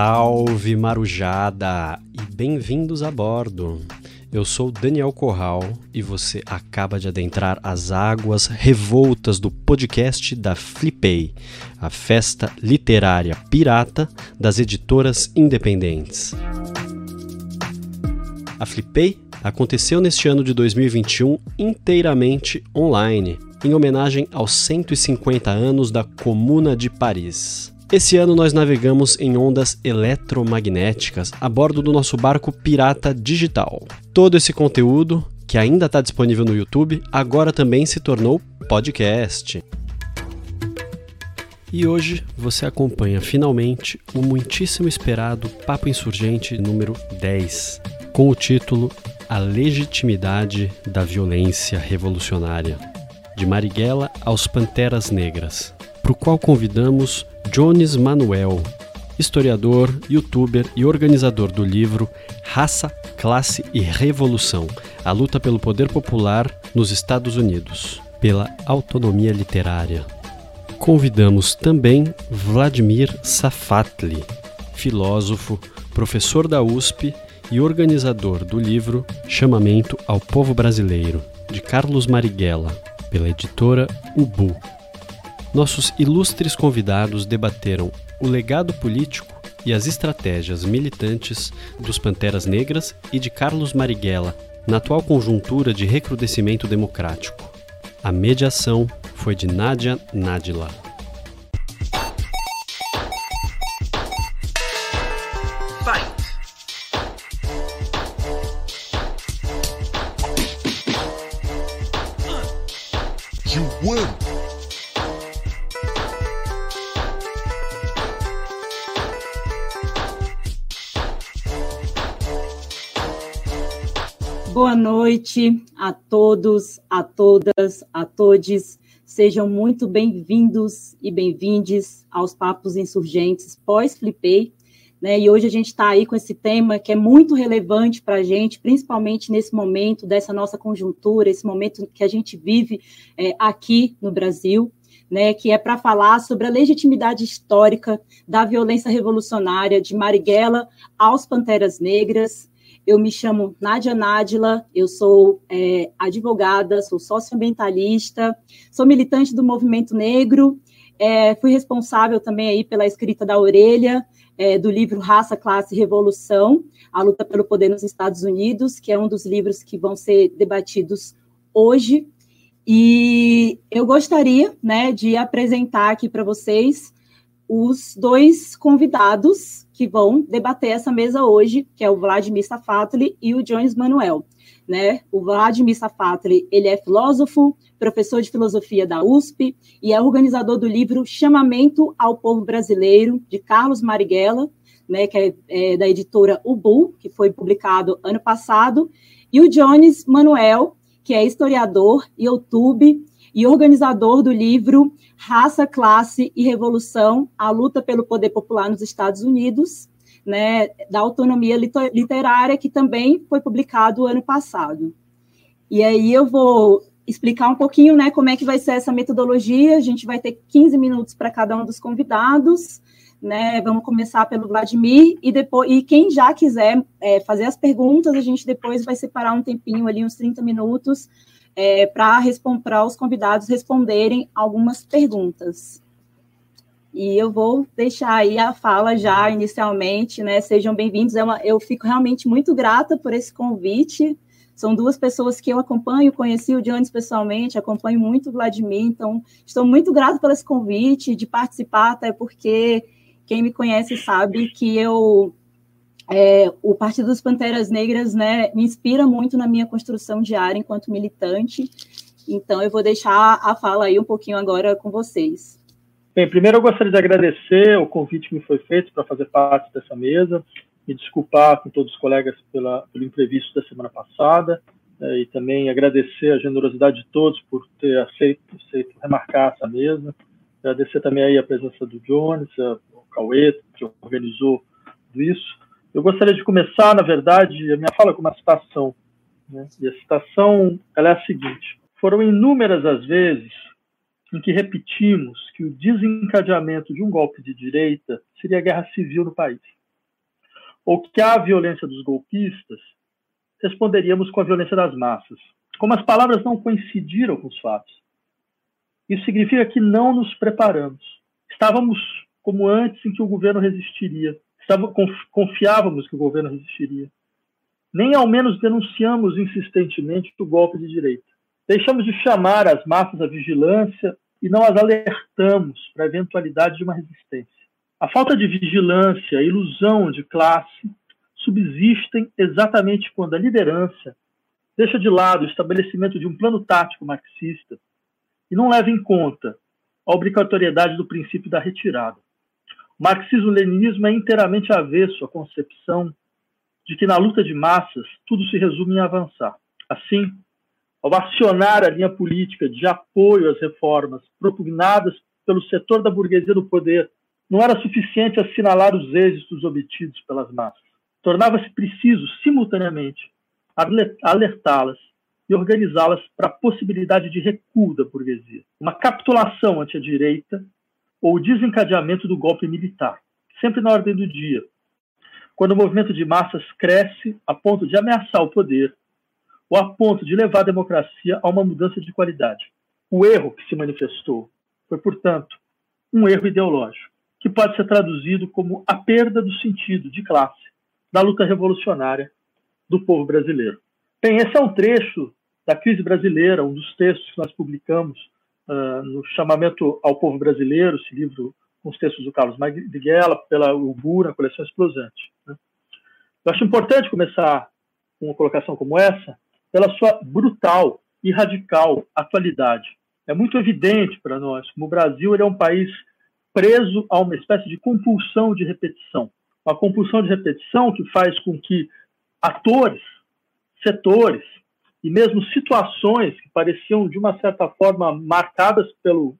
Salve Marujada e bem-vindos a bordo. Eu sou Daniel Corral e você acaba de adentrar as águas revoltas do podcast da Flipei, a festa literária pirata das editoras independentes. A Flipei aconteceu neste ano de 2021 inteiramente online, em homenagem aos 150 anos da Comuna de Paris. Esse ano nós navegamos em ondas eletromagnéticas a bordo do nosso barco Pirata Digital. Todo esse conteúdo, que ainda está disponível no YouTube, agora também se tornou podcast. E hoje você acompanha finalmente o muitíssimo esperado Papo Insurgente número 10, com o título A Legitimidade da Violência Revolucionária, de Marighella aos Panteras Negras, para o qual convidamos Jones Manuel, historiador, youtuber e organizador do livro Raça, Classe e Revolução A Luta pelo Poder Popular nos Estados Unidos, pela autonomia literária. Convidamos também Vladimir Safatli, filósofo, professor da USP e organizador do livro Chamamento ao Povo Brasileiro, de Carlos Marighella, pela editora Ubu. Nossos ilustres convidados debateram o legado político e as estratégias militantes dos Panteras Negras e de Carlos Marighella na atual conjuntura de recrudescimento democrático. A mediação foi de Nádia Nadila. Noite a todos, a todas, a todes. Sejam muito bem-vindos e bem-vindes aos Papos Insurgentes pós-Flipei. Né? E hoje a gente está aí com esse tema que é muito relevante para a gente, principalmente nesse momento dessa nossa conjuntura, esse momento que a gente vive é, aqui no Brasil, né, que é para falar sobre a legitimidade histórica da violência revolucionária de Marighella aos Panteras Negras, eu me chamo Nádia Nádila, eu sou é, advogada, sou socioambientalista, sou militante do movimento negro, é, fui responsável também aí pela escrita da orelha é, do livro Raça, Classe e Revolução, a luta pelo poder nos Estados Unidos, que é um dos livros que vão ser debatidos hoje. E eu gostaria né, de apresentar aqui para vocês os dois convidados que vão debater essa mesa hoje, que é o Vladimir Safatli e o Jones Manuel. Né? O Vladimir Safatli, ele é filósofo, professor de filosofia da USP e é organizador do livro Chamamento ao Povo Brasileiro, de Carlos Marighella, né, que é, é da editora Ubu, que foi publicado ano passado, e o Jones Manuel, que é historiador, YouTube e organizador do livro Raça, Classe e Revolução, a luta pelo poder popular nos Estados Unidos, né, da autonomia literária, que também foi publicado ano passado. E aí eu vou explicar um pouquinho né, como é que vai ser essa metodologia. A gente vai ter 15 minutos para cada um dos convidados. Né, vamos começar pelo Vladimir e depois e quem já quiser é, fazer as perguntas, a gente depois vai separar um tempinho ali, uns 30 minutos, é, para os convidados responderem algumas perguntas. E eu vou deixar aí a fala já inicialmente, né? Sejam bem-vindos. É eu fico realmente muito grata por esse convite. São duas pessoas que eu acompanho, conheci o Jones pessoalmente, acompanho muito o Vladimir, então estou muito grata por esse convite de participar, até porque quem me conhece sabe que eu é, o Partido dos Panteras Negras né, me inspira muito na minha construção diária enquanto militante. Então, eu vou deixar a fala aí um pouquinho agora com vocês. Bem, primeiro eu gostaria de agradecer o convite que me foi feito para fazer parte dessa mesa, me desculpar com todos os colegas pela, pelo imprevisto da semana passada, é, e também agradecer a generosidade de todos por ter aceito, aceito remarcar essa mesa. Agradecer também aí a presença do Jones, o Cauê, que organizou tudo isso. Eu gostaria de começar, na verdade, a minha fala com uma citação. Né? E a citação ela é a seguinte: Foram inúmeras as vezes em que repetimos que o desencadeamento de um golpe de direita seria guerra civil no país. ou que à violência dos golpistas responderíamos com a violência das massas. Como as palavras não coincidiram com os fatos, isso significa que não nos preparamos. Estávamos como antes em que o governo resistiria. Confiávamos que o governo resistiria. Nem ao menos denunciamos insistentemente o golpe de direita. Deixamos de chamar as massas à vigilância e não as alertamos para a eventualidade de uma resistência. A falta de vigilância, a ilusão de classe subsistem exatamente quando a liderança deixa de lado o estabelecimento de um plano tático marxista e não leva em conta a obrigatoriedade do princípio da retirada. Marxismo-leninismo é inteiramente avesso à concepção de que na luta de massas tudo se resume em avançar. Assim, ao acionar a linha política de apoio às reformas propugnadas pelo setor da burguesia do poder, não era suficiente assinalar os êxitos obtidos pelas massas. Tornava-se preciso, simultaneamente, alertá-las e organizá-las para a possibilidade de recuo da burguesia, uma capitulação ante a direita ou o desencadeamento do golpe militar, sempre na ordem do dia, quando o movimento de massas cresce a ponto de ameaçar o poder ou a ponto de levar a democracia a uma mudança de qualidade. O erro que se manifestou foi, portanto, um erro ideológico, que pode ser traduzido como a perda do sentido de classe da luta revolucionária do povo brasileiro. Bem, esse é um trecho da crise brasileira, um dos textos que nós publicamos uh, no chamamento ao povo brasileiro, esse livro com os textos do Carlos Marighella, pela UBU, na coleção Explosante. Né? Eu acho importante começar com uma colocação como essa, pela sua brutal e radical atualidade. É muito evidente para nós como o Brasil é um país preso a uma espécie de compulsão de repetição. Uma compulsão de repetição que faz com que atores, setores e mesmo situações que pareciam, de uma certa forma, marcadas pelo,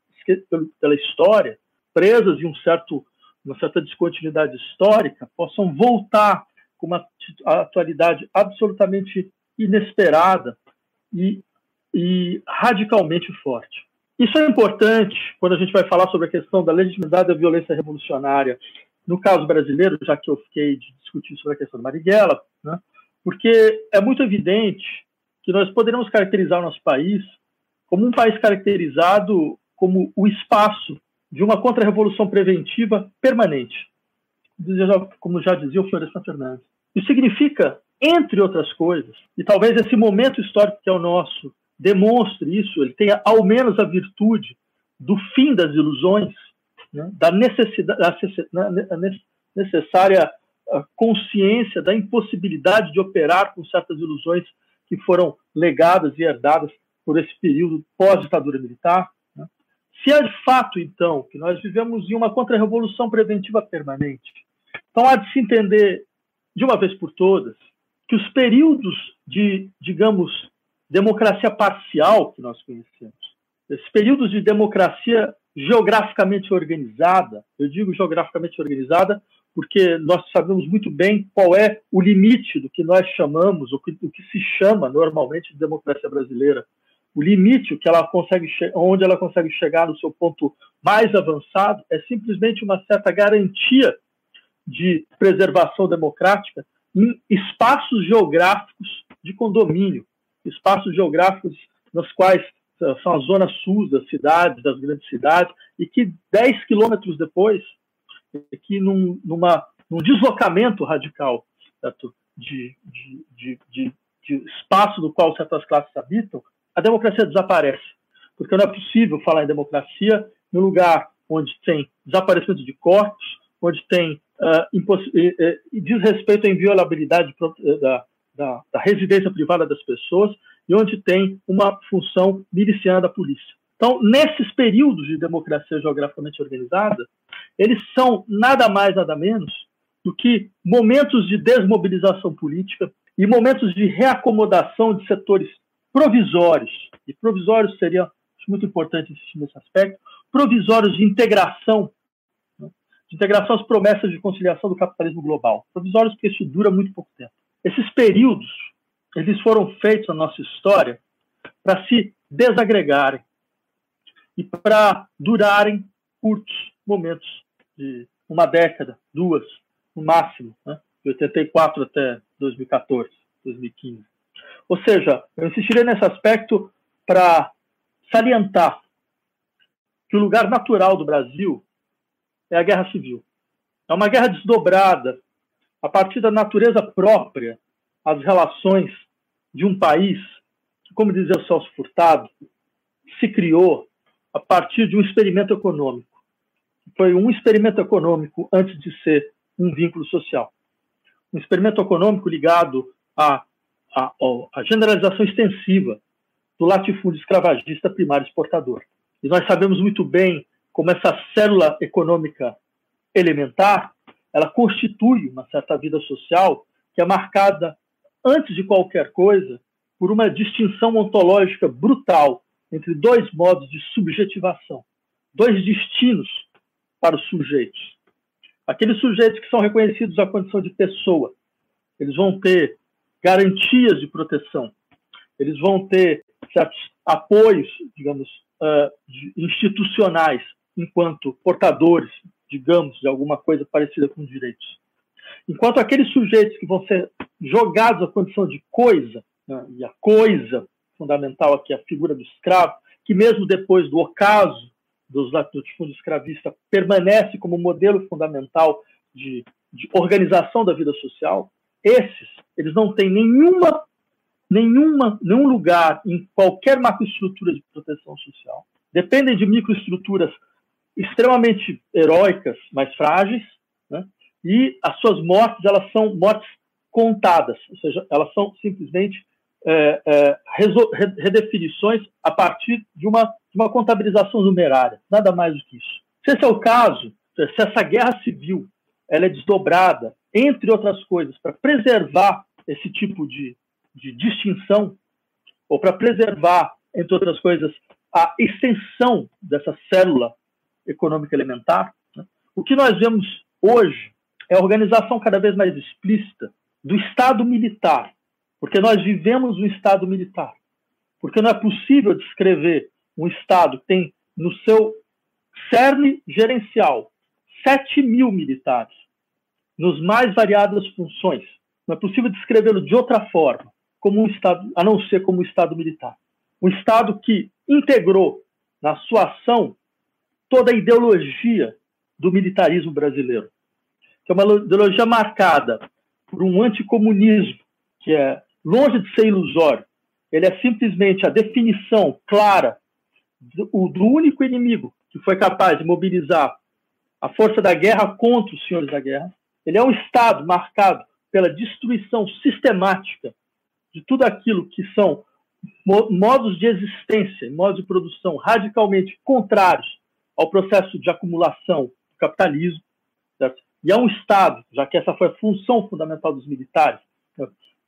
pela história, presas em um certo, uma certa descontinuidade histórica, possam voltar com uma atualidade absolutamente inesperada e, e radicalmente forte. Isso é importante quando a gente vai falar sobre a questão da legitimidade da violência revolucionária, no caso brasileiro, já que eu fiquei de discutir sobre a questão da Marighella, né, porque é muito evidente que nós poderemos caracterizar o nosso país como um país caracterizado como o espaço de uma contra-revolução preventiva permanente, como já dizia o Florestan Fernandes. Isso significa entre outras coisas, e talvez esse momento histórico que é o nosso demonstre isso, ele tenha ao menos a virtude do fim das ilusões, né, da da necessária ah, consciência da impossibilidade de operar com certas ilusões que foram legadas e herdadas por esse período pós-ditadura militar. Né. Se é de fato, então, que nós vivemos em uma contra-revolução preventiva permanente, então há de se entender de uma vez por todas que os períodos de, digamos, democracia parcial que nós conhecemos, esses períodos de democracia geograficamente organizada, eu digo geograficamente organizada porque nós sabemos muito bem qual é o limite do que nós chamamos, o que, o que se chama normalmente de democracia brasileira. O limite que ela consegue onde ela consegue chegar no seu ponto mais avançado é simplesmente uma certa garantia de preservação democrática em espaços geográficos de condomínio, espaços geográficos nos quais eh, são as zonas sul das cidades, das grandes cidades, e que 10 quilômetros depois, que num, numa, num deslocamento radical certo? De, de, de, de, de espaço no qual certas classes habitam, a democracia desaparece. Porque não é possível falar em democracia no lugar onde tem desaparecimento de corpos, onde tem uh, diz respeito à inviolabilidade eh, da, da, da, residência privada das pessoas e onde tem uma função miliciana da polícia. Então, nesses períodos de democracia geograficamente organizada, eles são nada mais, nada menos do que momentos de desmobilização política e momentos de reacomodação de setores provisórios. E provisórios seria muito importante insistir nesse aspecto, provisórios de integração de integração às promessas de conciliação do capitalismo global. Provisórios porque isso dura muito pouco tempo. Esses períodos, eles foram feitos na nossa história para se desagregarem e para durarem curtos momentos de uma década, duas, no máximo. Né? de 84 até 2014, 2015. Ou seja, eu insistiria nesse aspecto para salientar que o lugar natural do Brasil é a guerra civil. É uma guerra desdobrada a partir da natureza própria às relações de um país que, como dizia o Celso Furtado, se criou a partir de um experimento econômico. Foi um experimento econômico antes de ser um vínculo social. Um experimento econômico ligado à, à, generalização extensiva do latifúndio escravagista primário exportador. E nós sabemos muito bem como essa célula econômica elementar, ela constitui uma certa vida social que é marcada, antes de qualquer coisa, por uma distinção ontológica brutal entre dois modos de subjetivação, dois destinos para os sujeitos. Aqueles sujeitos que são reconhecidos à condição de pessoa, eles vão ter garantias de proteção, eles vão ter certos apoios, digamos, uh, institucionais, enquanto portadores, digamos, de alguma coisa parecida com direitos. Enquanto aqueles sujeitos que vão ser jogados à condição de coisa, né, e a coisa fundamental aqui, a figura do escravo, que mesmo depois do ocaso dos latifúndio escravista permanece como modelo fundamental de, de organização da vida social, esses, eles não têm nenhuma, nenhuma, nenhum lugar em qualquer macroestrutura de proteção social. Dependem de microestruturas extremamente heróicas, mas frágeis, né? e as suas mortes, elas são mortes contadas, ou seja, elas são simplesmente é, é, redefinições a partir de uma, uma contabilização numerária, nada mais do que isso. Se esse é o caso, se essa guerra civil ela é desdobrada, entre outras coisas, para preservar esse tipo de, de distinção, ou para preservar, entre outras coisas, a extensão dessa célula econômica elementar, né? o que nós vemos hoje é a organização cada vez mais explícita do Estado militar, porque nós vivemos um Estado militar. Porque não é possível descrever um Estado que tem no seu cerne gerencial 7 mil militares, nos mais variadas funções. Não é possível descrevê-lo de outra forma, como um Estado, a não ser como um Estado militar. Um Estado que integrou na sua ação toda a ideologia do militarismo brasileiro, que é uma ideologia marcada por um anticomunismo que é longe de ser ilusório, ele é simplesmente a definição clara do, do único inimigo que foi capaz de mobilizar a força da guerra contra os senhores da guerra. Ele é um Estado marcado pela destruição sistemática de tudo aquilo que são modos de existência, modos de produção radicalmente contrários ao processo de acumulação do capitalismo. Certo? E é um Estado, já que essa foi a função fundamental dos militares,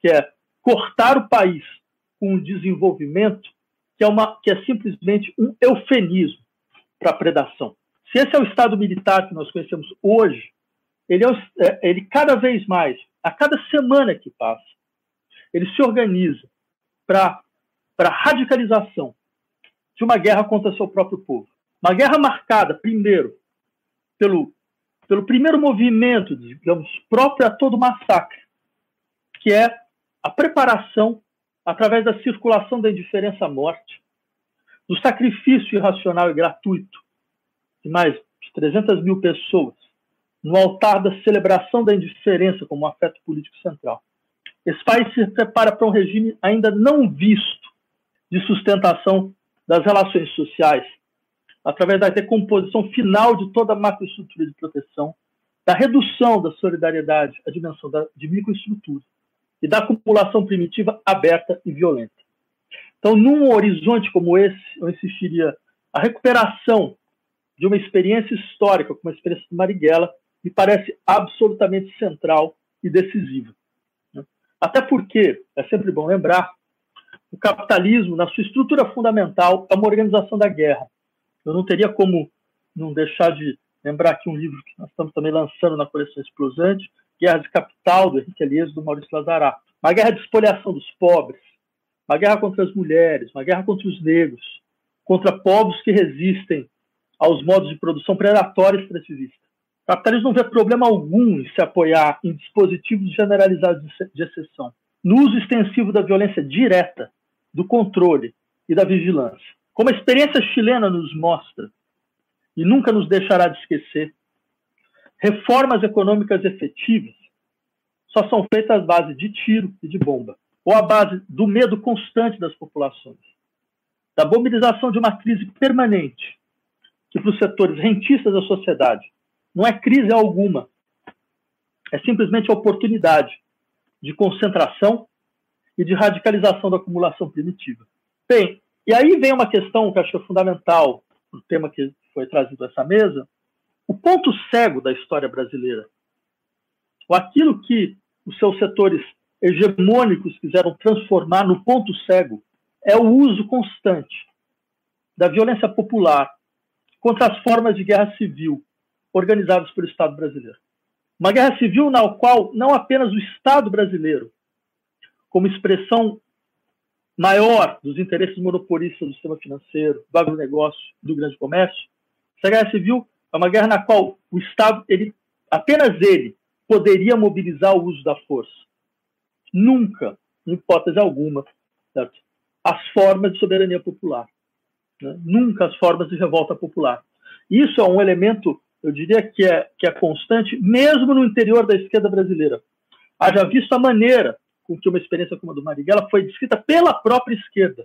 que é cortar o país com um desenvolvimento que é, uma, que é simplesmente um eufemismo para a predação. Se esse é o Estado militar que nós conhecemos hoje, ele, é, é, ele cada vez mais, a cada semana que passa, ele se organiza para a radicalização de uma guerra contra seu próprio povo. Uma guerra marcada, primeiro, pelo, pelo primeiro movimento, digamos, próprio a todo massacre, que é a preparação, através da circulação da indiferença à morte, do sacrifício irracional e gratuito de mais de 300 mil pessoas no altar da celebração da indiferença como um afeto político central. Esse país se prepara para um regime ainda não visto de sustentação das relações sociais, através da decomposição final de toda a macroestrutura de proteção, da redução da solidariedade à dimensão da, de microestrutura, e da acumulação primitiva aberta e violenta. Então, num horizonte como esse, eu insistiria a recuperação de uma experiência histórica, como a experiência de Marighella, me parece absolutamente central e decisiva. Né? Até porque, é sempre bom lembrar, o capitalismo, na sua estrutura fundamental, é uma organização da guerra. Eu não teria como não deixar de lembrar aqui um livro que nós estamos também lançando na coleção Explosante, Guerra de Capital, do Henrique Elias do Maurício Lazarato. Uma guerra de expoliação dos pobres, uma guerra contra as mulheres, uma guerra contra os negros, contra povos que resistem aos modos de produção predatória e extrativista. O capitalismo não vê problema algum em se apoiar em dispositivos generalizados de exceção, no uso extensivo da violência direta, do controle e da vigilância. Como a experiência chilena nos mostra, e nunca nos deixará de esquecer, reformas econômicas efetivas só são feitas à base de tiro e de bomba, ou à base do medo constante das populações, da mobilização de uma crise permanente, que para os setores rentistas da sociedade não é crise alguma, é simplesmente a oportunidade de concentração e de radicalização da acumulação primitiva. Bem, e aí vem uma questão que acho é fundamental, o tema que foi trazido a essa mesa, o ponto cego da história brasileira, ou aquilo que os seus setores hegemônicos quiseram transformar no ponto cego, é o uso constante da violência popular contra as formas de guerra civil organizadas pelo Estado brasileiro. Uma guerra civil na qual não apenas o Estado brasileiro, como expressão maior dos interesses monopolistas do sistema financeiro, do agronegócio, do grande comércio, essa guerra civil é uma guerra na qual o Estado, ele, apenas ele, poderia mobilizar o uso da força. Nunca, em hipótese alguma, certo? as formas de soberania popular. Né? Nunca as formas de revolta popular. Isso é um elemento, eu diria que é, que é constante, mesmo no interior da esquerda brasileira. Haja visto a maneira com que uma experiência como a do Marighella foi descrita pela própria esquerda,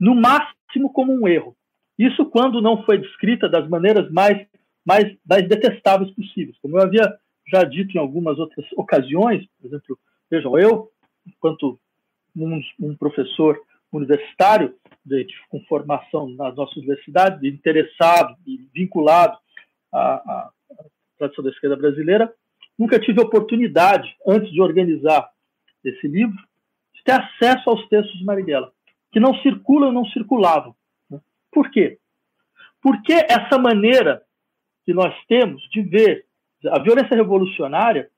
no máximo como um erro. Isso quando não foi descrita das maneiras mais, mais, mais detestáveis possíveis. Como eu havia já dito em algumas outras ocasiões, por exemplo, vejam, eu, enquanto um, um professor universitário, de, com formação na nossa universidade, interessado e vinculado à, à, tradição da esquerda brasileira, nunca tive oportunidade, antes de organizar esse livro, de ter acesso aos textos de Marighella, que não circulam não circulavam. Né? Por quê? Porque essa maneira que nós temos de ver a violência revolucionária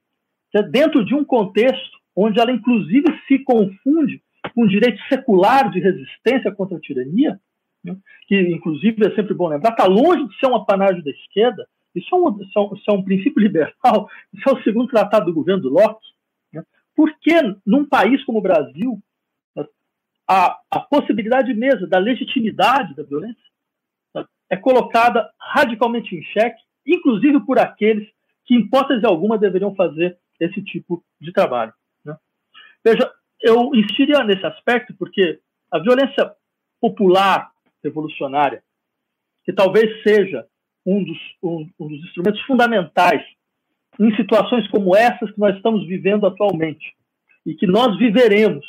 dentro de um contexto onde ela, inclusive, se confunde com o direito secular de resistência contra a tirania, né, que, inclusive, é sempre bom lembrar, está longe de ser um apanágio da esquerda, isso é, um, isso, é um, é princípio liberal, isso é o segundo tratado do governo do Locke. Né? Porque, num país como o Brasil, a, a possibilidade mesmo da legitimidade da violência né, é colocada radicalmente em xeque, inclusive por aqueles que, em hipótese alguma, deveriam fazer esse tipo de trabalho. Né? Veja, eu insistiria nesse aspecto porque a violência popular revolucionária, que talvez seja um dos, um, um dos instrumentos fundamentais em situações como essas que nós estamos vivendo atualmente e que nós viveremos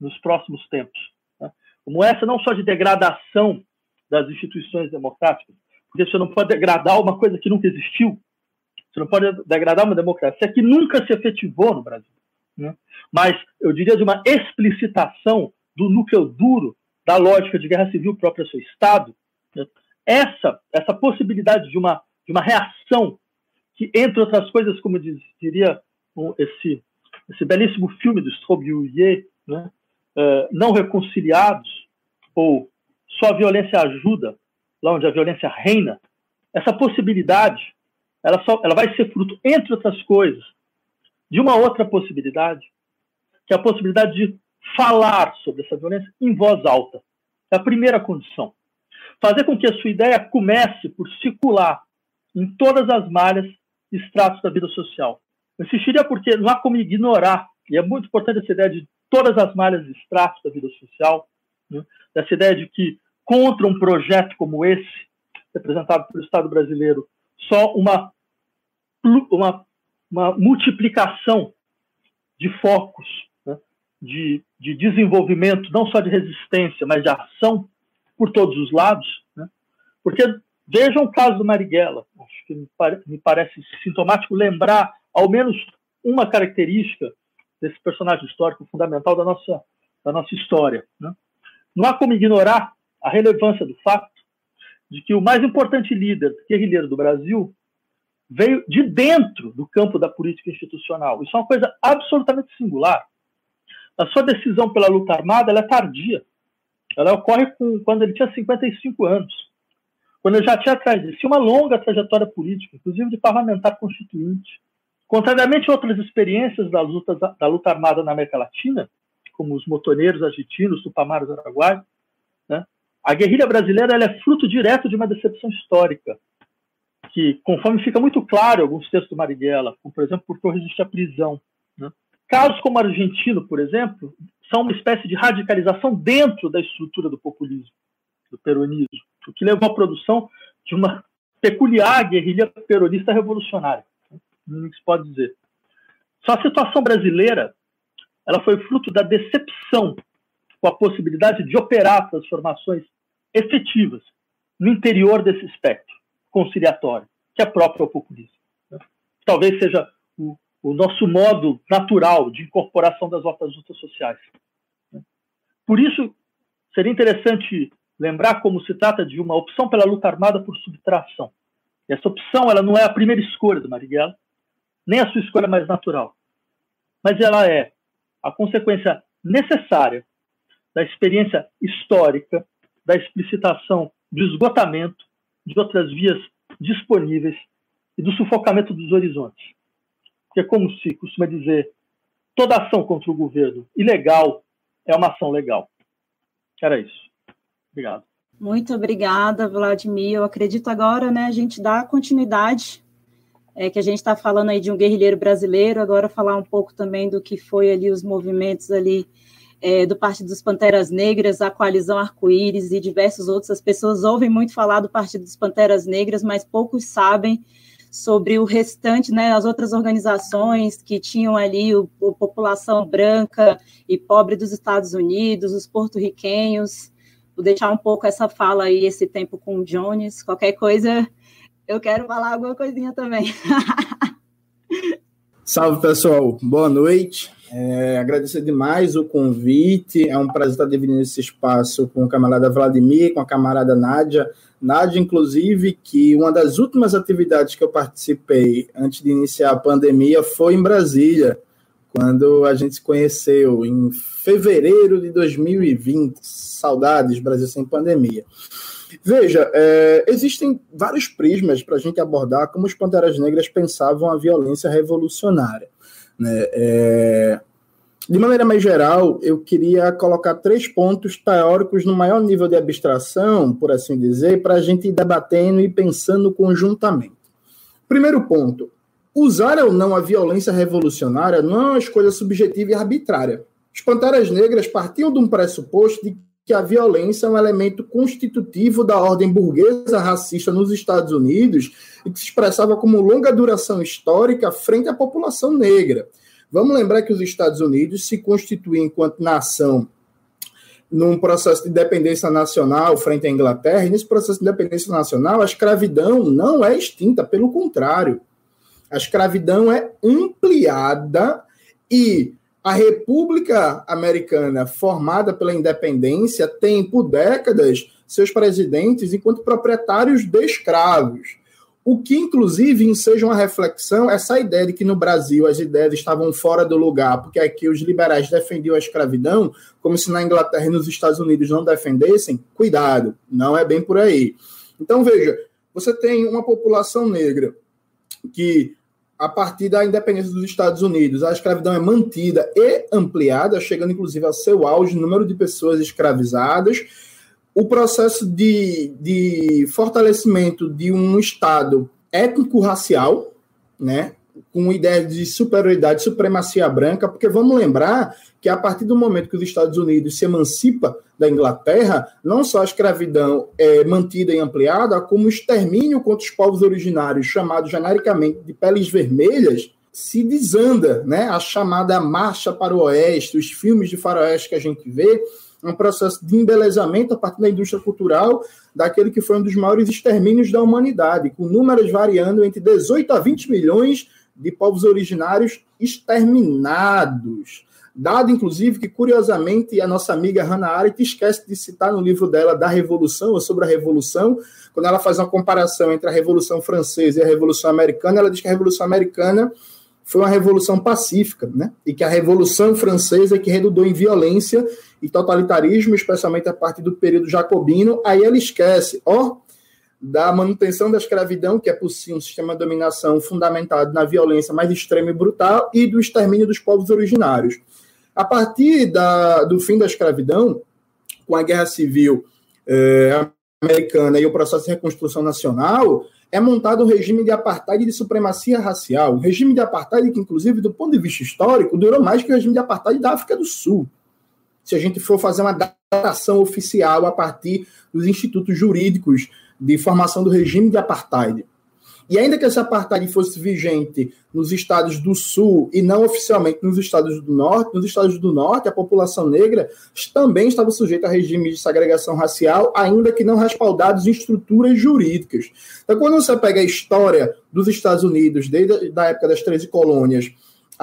nos próximos tempos. Né? Como essa, não só de degradação das instituições democráticas, porque você não pode degradar uma coisa que nunca existiu, você não pode degradar uma democracia que nunca se efetivou no Brasil. Né? Mas eu diria de uma explicitação do núcleo duro da lógica de guerra civil própria ao seu Estado. Né? Essa, essa possibilidade de uma, de uma reação que, entre outras coisas, como diz, diria esse, esse belíssimo filme do Straubier, né? Uh, não reconciliados, ou só a violência ajuda, lá onde a violência reina, essa possibilidade ela, só, ela vai ser fruto, entre outras coisas, de uma outra possibilidade, que é a possibilidade de falar sobre essa violência em voz alta. É a primeira condição. Fazer com que a sua ideia comece por circular em todas as malhas e estratos da vida social. Eu insistiria porque não há como ignorar, e é muito importante essa ideia de todas as malhas e estratos da vida social, né? essa ideia de que contra um projeto como esse, representado pelo Estado brasileiro, só uma, uma, uma multiplicação de focos né, de, de desenvolvimento, não só de resistência, mas de ação por todos os lados. Né? Porque vejam o caso do Marighella, acho que me, pare, me parece sintomático lembrar ao menos uma característica desse personagem histórico fundamental da nossa, da nossa história. Né? Não há como ignorar a relevância do fato de que o mais importante líder guerrilheiro do Brasil veio de dentro do campo da política institucional. Isso é uma coisa absolutamente singular. A sua decisão pela luta armada é tardia. Ela ocorre com, quando ele tinha 55 anos. quando ele já tinha atrás de si uma longa trajetória política, inclusive de parlamentar constituinte. Contrariamente a outras experiências da luta, da luta armada na América Latina, como os motoneiros argentinos, tupamaros araguaios, né, a guerrilha brasileira é fruto direto de uma decepção histórica, que, conforme fica muito claro em alguns textos do Marighella, como, por exemplo, porque resiste à prisão. Né? Casos como o argentino, por exemplo, são uma espécie de radicalização dentro da estrutura do populismo, do peronismo, o que levou à produção de uma peculiar guerrilha peronista revolucionária, não se pode dizer. Só a situação brasileira ela foi fruto da decepção com a possibilidade de operar transformações efetivas no interior desse espectro conciliatório, que é próprio ao populismo. Talvez seja o, o nosso modo natural de incorporação das outras lutas sociais. Por isso, seria interessante lembrar como se trata de uma opção pela luta armada por subtração. E essa opção ela não é a primeira escolha do Marighella, nem a sua escolha mais natural, mas ela é a consequência necessária da experiência histórica, da explicitação do esgotamento de outras vias disponíveis e do sufocamento dos horizontes. Porque, como se costuma dizer, toda ação contra o governo ilegal é uma ação legal. Era isso. Obrigado. Muito obrigada, Vladimir. Eu acredito agora, né, a gente dá continuidade, é, que a gente está falando aí de um guerrilheiro brasileiro, agora falar um pouco também do que foi ali os movimentos ali é, do Partido dos Panteras Negras, a Coalizão Arco-Íris e diversos outros. As pessoas ouvem muito falar do Partido dos Panteras Negras, mas poucos sabem sobre o restante, né, as outras organizações que tinham ali o, a população branca e pobre dos Estados Unidos, os porto-riquenhos. Vou deixar um pouco essa fala aí, esse tempo com o Jones. Qualquer coisa, eu quero falar alguma coisinha também. Salve, pessoal. Boa noite. É, agradecer demais o convite. É um prazer estar dividindo esse espaço com o camarada Vladimir, com a camarada Nádia. Nádia, inclusive, que uma das últimas atividades que eu participei antes de iniciar a pandemia foi em Brasília, quando a gente se conheceu em fevereiro de 2020. Saudades, Brasil sem pandemia. Veja, é, existem vários prismas para a gente abordar como os Panteras Negras pensavam a violência revolucionária. Né? É, de maneira mais geral, eu queria colocar três pontos teóricos no maior nível de abstração, por assim dizer, para a gente ir debatendo e pensando conjuntamente. Primeiro ponto: usar ou não a violência revolucionária não é uma escolha subjetiva e arbitrária. Os Panteras Negras partiam de um pressuposto de que a violência é um elemento constitutivo da ordem burguesa racista nos Estados Unidos e que se expressava como longa duração histórica frente à população negra. Vamos lembrar que os Estados Unidos se constituem enquanto nação num processo de independência nacional frente à Inglaterra, e nesse processo de independência nacional, a escravidão não é extinta, pelo contrário. A escravidão é ampliada e a República Americana, formada pela independência, tem por décadas seus presidentes enquanto proprietários de escravos. O que, inclusive, enseja uma reflexão, essa ideia de que no Brasil as ideias estavam fora do lugar, porque aqui os liberais defendiam a escravidão, como se na Inglaterra e nos Estados Unidos não defendessem, cuidado, não é bem por aí. Então, veja, você tem uma população negra que a partir da independência dos Estados Unidos, a escravidão é mantida e ampliada, chegando inclusive ao seu auge, número de pessoas escravizadas. O processo de, de fortalecimento de um Estado étnico-racial, né, com ideia de superioridade, supremacia branca, porque vamos lembrar que a partir do momento que os Estados Unidos se emancipa da Inglaterra, não só a escravidão é mantida e ampliada, como o extermínio contra os povos originários, chamados genericamente de peles vermelhas, se desanda, né? A chamada marcha para o oeste, os filmes de faroeste que a gente vê, um processo de embelezamento a partir da indústria cultural daquele que foi um dos maiores extermínios da humanidade, com números variando entre 18 a 20 milhões de povos originários exterminados. Dado, inclusive, que, curiosamente, a nossa amiga Hannah Arendt esquece de citar no livro dela da Revolução, ou sobre a Revolução, quando ela faz uma comparação entre a Revolução Francesa e a Revolução Americana, ela diz que a Revolução Americana foi uma revolução pacífica, né? E que a Revolução Francesa é que redundou em violência e totalitarismo, especialmente a partir do período jacobino. Aí ela esquece, ó, da manutenção da escravidão, que é por si um sistema de dominação fundamentado na violência mais extrema e brutal, e do extermínio dos povos originários. A partir da, do fim da escravidão, com a Guerra Civil eh, Americana e o processo de reconstrução nacional, é montado um regime de apartheid e de supremacia racial. Um regime de apartheid que, inclusive, do ponto de vista histórico, durou mais que o regime de apartheid da África do Sul. Se a gente for fazer uma datação oficial a partir dos institutos jurídicos de formação do regime de apartheid. E ainda que esse apartheid fosse vigente nos estados do sul e não oficialmente nos estados do norte, nos estados do norte a população negra também estava sujeita a regime de segregação racial, ainda que não respaldados em estruturas jurídicas. Então, quando você pega a história dos Estados Unidos, desde a época das 13 colônias,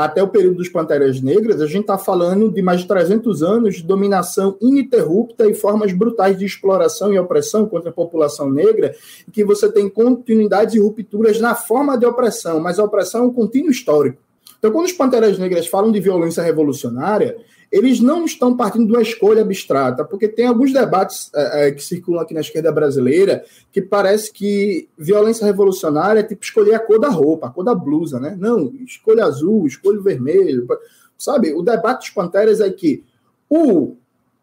até o período dos Panteras Negras, a gente está falando de mais de 300 anos de dominação ininterrupta e formas brutais de exploração e opressão contra a população negra, que você tem continuidades e rupturas na forma de opressão, mas a opressão é um contínuo histórico. Então, quando os Panteras Negras falam de violência revolucionária, eles não estão partindo de uma escolha abstrata, porque tem alguns debates é, é, que circulam aqui na esquerda brasileira que parece que violência revolucionária é tipo escolher a cor da roupa, a cor da blusa, né? Não, escolha azul, escolha vermelho. Sabe, o debate dos Panteras é que o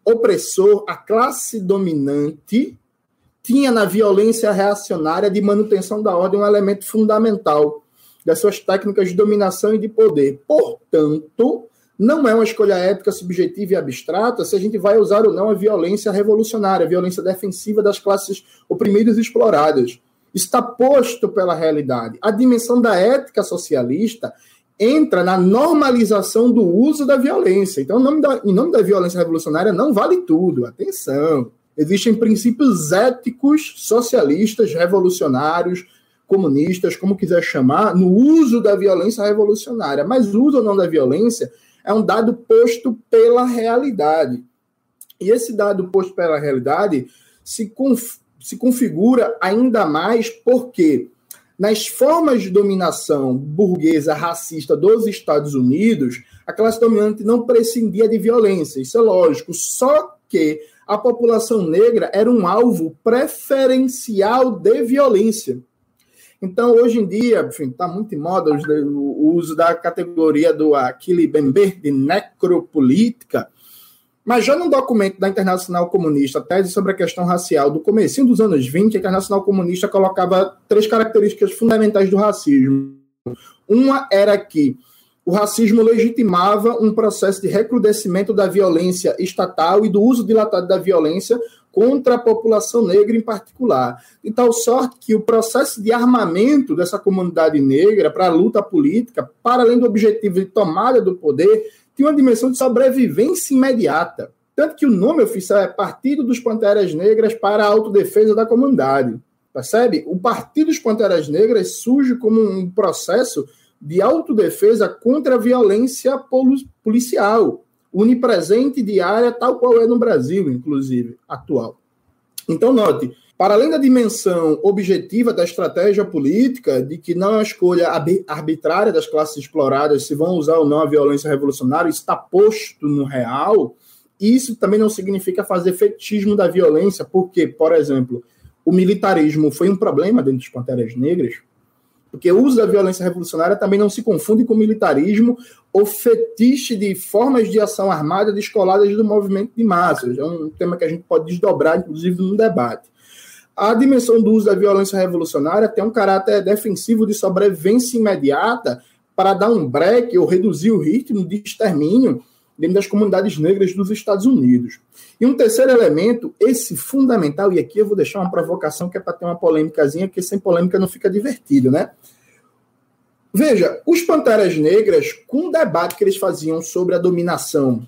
opressor, a classe dominante, tinha na violência reacionária de manutenção da ordem um elemento fundamental das suas técnicas de dominação e de poder. Portanto, não é uma escolha ética, subjetiva e abstrata se a gente vai usar ou não a violência revolucionária, a violência defensiva das classes oprimidas e exploradas. Está posto pela realidade. A dimensão da ética socialista entra na normalização do uso da violência. Então, em nome da, em nome da violência revolucionária, não vale tudo. Atenção. Existem princípios éticos socialistas, revolucionários, comunistas, como quiser chamar, no uso da violência revolucionária. Mas o uso ou não da violência é um dado posto pela realidade. E esse dado posto pela realidade se, conf se configura ainda mais porque nas formas de dominação burguesa racista dos Estados Unidos, a classe dominante não prescindia de violência, isso é lógico, só que a população negra era um alvo preferencial de violência. Então, hoje em dia, enfim, está muito em moda o uso da categoria do Aquile Bember de necropolítica, mas já no documento da Internacional Comunista, tese sobre a questão racial do começo dos anos 20, a Internacional Comunista colocava três características fundamentais do racismo. Uma era que o racismo legitimava um processo de recrudescimento da violência estatal e do uso dilatado da violência contra a população negra em particular. De tal sorte que o processo de armamento dessa comunidade negra para a luta política, para além do objetivo de tomada do poder, tinha uma dimensão de sobrevivência imediata. Tanto que o nome oficial é Partido dos Panteras Negras para a Autodefesa da Comunidade. Percebe? O Partido dos Panteras Negras surge como um processo de autodefesa contra a violência policial, unipresente diária, tal qual é no Brasil, inclusive, atual. Então, note, para além da dimensão objetiva da estratégia política, de que não é uma escolha arbitrária das classes exploradas se vão usar ou não a violência revolucionária, está posto no real, isso também não significa fazer fetichismo da violência, porque, por exemplo, o militarismo foi um problema dentro dos Panteras Negras, porque o uso da violência revolucionária também não se confunde com militarismo ou fetiche de formas de ação armada descoladas do movimento de massas. É um tema que a gente pode desdobrar, inclusive, no debate. A dimensão do uso da violência revolucionária tem um caráter defensivo de sobrevivência imediata para dar um break ou reduzir o ritmo de extermínio dentro das comunidades negras dos Estados Unidos. E um terceiro elemento, esse fundamental, e aqui eu vou deixar uma provocação que é para ter uma polêmicazinha, porque sem polêmica não fica divertido, né? Veja, os Panteras Negras, com o debate que eles faziam sobre a dominação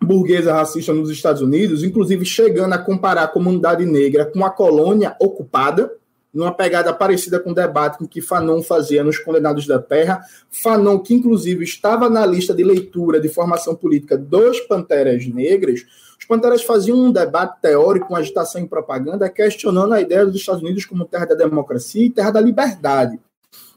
burguesa racista nos Estados Unidos, inclusive chegando a comparar a comunidade negra com a colônia ocupada, numa pegada parecida com o debate que Fanon fazia nos Condenados da Terra. Fanon, que inclusive estava na lista de leitura de formação política dos Panteras Negras, os Panteras faziam um debate teórico, com agitação e propaganda, questionando a ideia dos Estados Unidos como terra da democracia e terra da liberdade.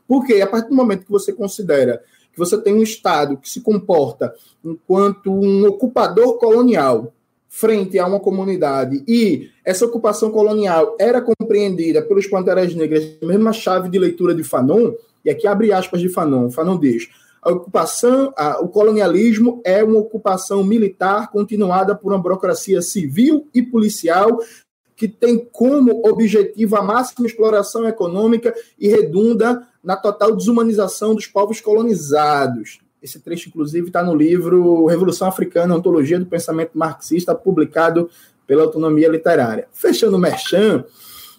Porque a partir do momento que você considera que você tem um Estado que se comporta enquanto um ocupador colonial frente a uma comunidade e essa ocupação colonial era compreendida pelos Panteras Negras, mesma chave de leitura de Fanon, e aqui abre aspas de Fanon, Fanon diz, a ocupação, a, o colonialismo é uma ocupação militar continuada por uma burocracia civil e policial que tem como objetivo a máxima exploração econômica e redunda na total desumanização dos povos colonizados. Esse trecho, inclusive, está no livro Revolução Africana, Ontologia do Pensamento Marxista, publicado pela Autonomia Literária. Fechando o Merchan,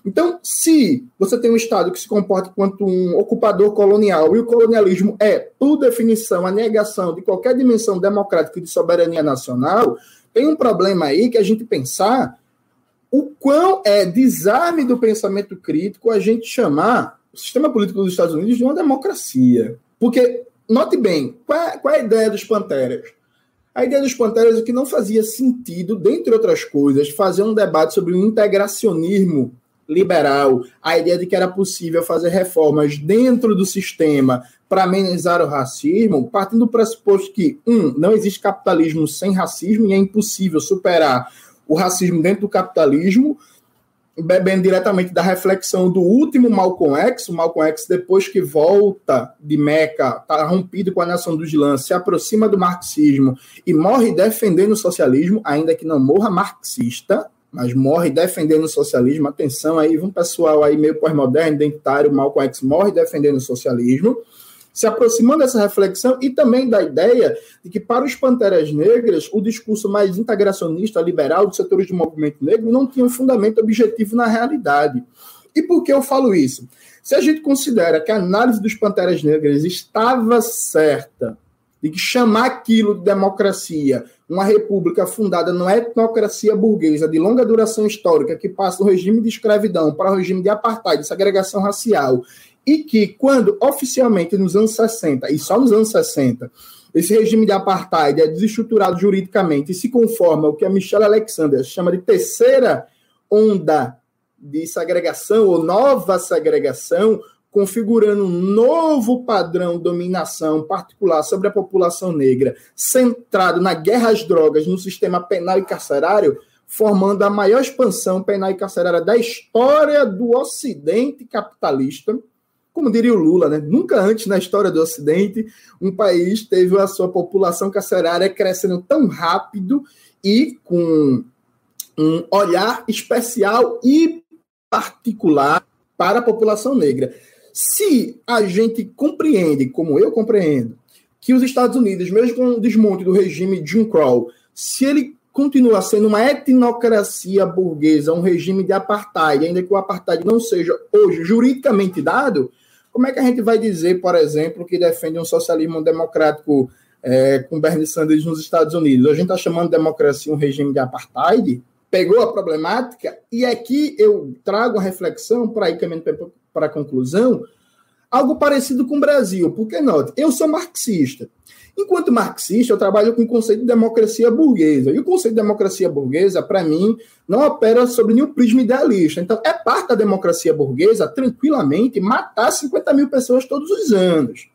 então, se você tem um Estado que se comporta quanto um ocupador colonial, e o colonialismo é, por definição, a negação de qualquer dimensão democrática e de soberania nacional, tem um problema aí que a gente pensar o quão é desarme do pensamento crítico a gente chamar o sistema político dos Estados Unidos de uma democracia. Porque, note bem, qual é, qual é a ideia dos Panteras? A ideia dos Panteras é que não fazia sentido, dentre outras coisas, fazer um debate sobre o integracionismo liberal, a ideia de que era possível fazer reformas dentro do sistema para amenizar o racismo, partindo do pressuposto que, um, não existe capitalismo sem racismo e é impossível superar o racismo dentro do capitalismo, bebendo diretamente da reflexão do último Malcolm X, o Malcolm X, depois que volta de Meca, está rompido com a nação do Islã, se aproxima do marxismo e morre defendendo o socialismo, ainda que não morra marxista, mas morre defendendo o socialismo. Atenção aí, um pessoal aí meio pós-moderno, identitário, Malcolm X morre defendendo o socialismo se aproximando dessa reflexão e também da ideia de que, para os Panteras Negras, o discurso mais integracionista, liberal dos setores do movimento negro não tinha um fundamento objetivo na realidade. E por que eu falo isso? Se a gente considera que a análise dos Panteras Negras estava certa de que chamar aquilo de democracia, uma república fundada numa etnocracia burguesa de longa duração histórica, que passa do regime de escravidão para o regime de apartheid, de segregação racial, e que, quando oficialmente nos anos 60, e só nos anos 60, esse regime de apartheid é desestruturado juridicamente e se conforma ao que a Michelle Alexander chama de terceira onda de segregação ou nova segregação, configurando um novo padrão de dominação particular sobre a população negra, centrado na guerra às drogas, no sistema penal e carcerário, formando a maior expansão penal e carcerária da história do Ocidente capitalista como diria o Lula, né? nunca antes na história do Ocidente um país teve a sua população carcerária crescendo tão rápido e com um olhar especial e particular para a população negra. Se a gente compreende, como eu compreendo, que os Estados Unidos, mesmo com o desmonte do regime Jim Crow, se ele continua sendo uma etnocracia burguesa, um regime de apartheid, ainda que o apartheid não seja hoje juridicamente dado, como é que a gente vai dizer, por exemplo, que defende um socialismo democrático é, com Bernie Sanders nos Estados Unidos? A gente está chamando de democracia um regime de apartheid? Pegou a problemática? E aqui eu trago a reflexão para ir caminhando para a conclusão, algo parecido com o Brasil. Porque, note, eu sou marxista. Enquanto marxista, eu trabalho com o conceito de democracia burguesa. E o conceito de democracia burguesa, para mim, não opera sobre nenhum prisma idealista. Então, é parte da democracia burguesa, tranquilamente, matar 50 mil pessoas todos os anos.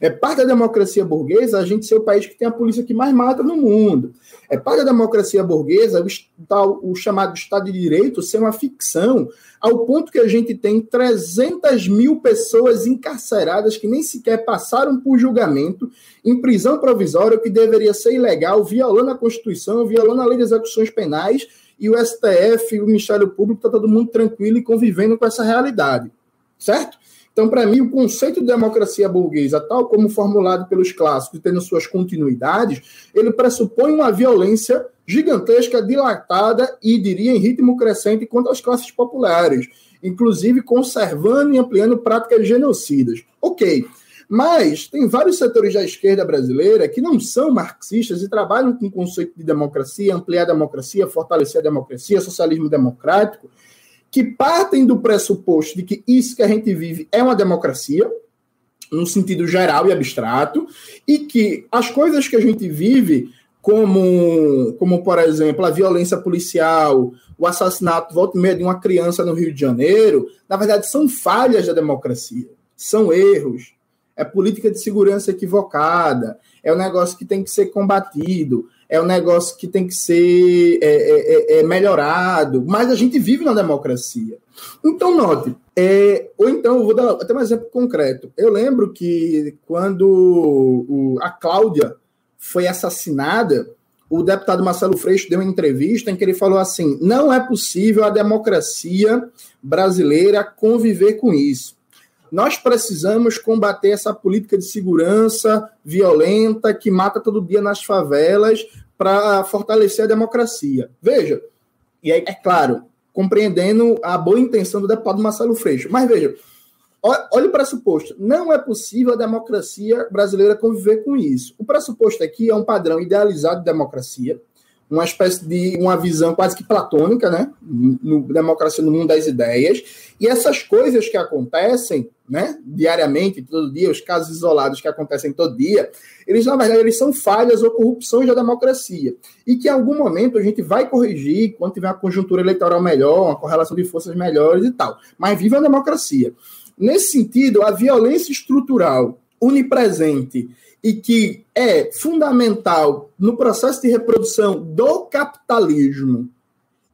É parte da democracia burguesa a gente ser o país que tem a polícia que mais mata no mundo. É parte da democracia burguesa o, tal, o chamado Estado de Direito ser uma ficção, ao ponto que a gente tem 300 mil pessoas encarceradas que nem sequer passaram por julgamento, em prisão provisória, o que deveria ser ilegal, violando a Constituição, violando a lei de execuções penais, e o STF, o Ministério Público, está todo mundo tranquilo e convivendo com essa realidade. Certo? Então, para mim, o conceito de democracia burguesa, tal como formulado pelos clássicos, tendo suas continuidades, ele pressupõe uma violência gigantesca, dilatada e, diria, em ritmo crescente contra as classes populares, inclusive conservando e ampliando práticas genocidas. Ok, mas tem vários setores da esquerda brasileira que não são marxistas e trabalham com o conceito de democracia, ampliar a democracia, fortalecer a democracia, socialismo democrático, que partem do pressuposto de que isso que a gente vive é uma democracia, no sentido geral e abstrato, e que as coisas que a gente vive, como, como por exemplo, a violência policial, o assassinato, volta e meia, de uma criança no Rio de Janeiro, na verdade são falhas da democracia, são erros, é política de segurança equivocada, é um negócio que tem que ser combatido, é um negócio que tem que ser é, é, é, é melhorado, mas a gente vive na democracia. Então, note, é, ou então, vou dar até um exemplo concreto. Eu lembro que quando o, a Cláudia foi assassinada, o deputado Marcelo Freixo deu uma entrevista em que ele falou assim: não é possível a democracia brasileira conviver com isso. Nós precisamos combater essa política de segurança violenta que mata todo dia nas favelas para fortalecer a democracia. Veja, e aí, é claro, compreendendo a boa intenção do deputado Marcelo Freixo. Mas veja, olha o pressuposto. Não é possível a democracia brasileira conviver com isso. O pressuposto aqui é um padrão idealizado de democracia, uma espécie de uma visão quase que platônica, né? No, democracia no mundo das ideias. E essas coisas que acontecem, né, diariamente, todo dia, os casos isolados que acontecem todo dia, eles na verdade eles são falhas ou corrupções da democracia. E que em algum momento a gente vai corrigir quando tiver uma conjuntura eleitoral melhor, uma correlação de forças melhores e tal. Mas viva a democracia. Nesse sentido, a violência estrutural onipresente e que é fundamental no processo de reprodução do capitalismo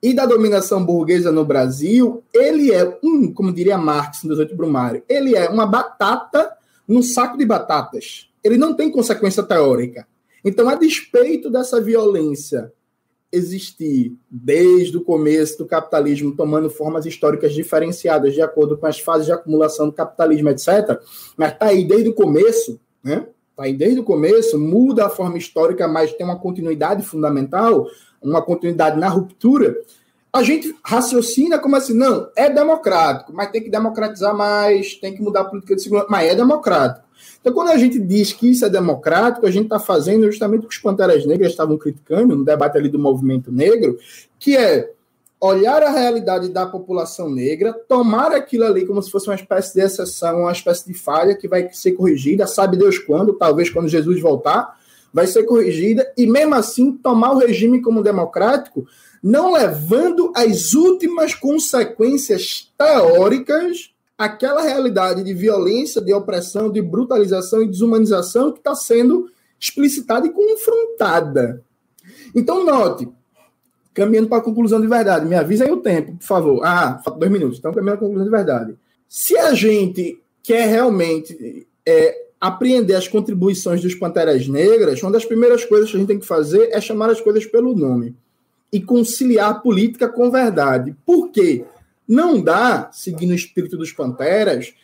e da dominação burguesa no Brasil, ele é um, como diria Marx no 18 Brumário, ele é uma batata num saco de batatas. Ele não tem consequência teórica. Então, a despeito dessa violência existir desde o começo do capitalismo, tomando formas históricas diferenciadas de acordo com as fases de acumulação do capitalismo, etc., mas está aí desde o começo, né? Está aí desde o começo, muda a forma histórica, mas tem uma continuidade fundamental, uma continuidade na ruptura. A gente raciocina como assim, não, é democrático, mas tem que democratizar mais, tem que mudar a política de segurança, mas é democrático. Então, quando a gente diz que isso é democrático, a gente está fazendo justamente o que os Panteras Negras estavam criticando no debate ali do movimento negro, que é olhar a realidade da população negra, tomar aquilo ali como se fosse uma espécie de exceção, uma espécie de falha que vai ser corrigida, sabe Deus quando, talvez quando Jesus voltar, vai ser corrigida, e mesmo assim tomar o regime como democrático, não levando as últimas consequências teóricas aquela realidade de violência, de opressão, de brutalização e desumanização que está sendo explicitada e confrontada. Então, note, caminhando para a conclusão de verdade. Me avisa aí o tempo, por favor. Ah, dois minutos. Então, caminhando para a conclusão de verdade. Se a gente quer realmente é, apreender as contribuições dos Panteras Negras, uma das primeiras coisas que a gente tem que fazer é chamar as coisas pelo nome e conciliar política com verdade. Por quê? Não dá, seguindo o espírito dos Panteras,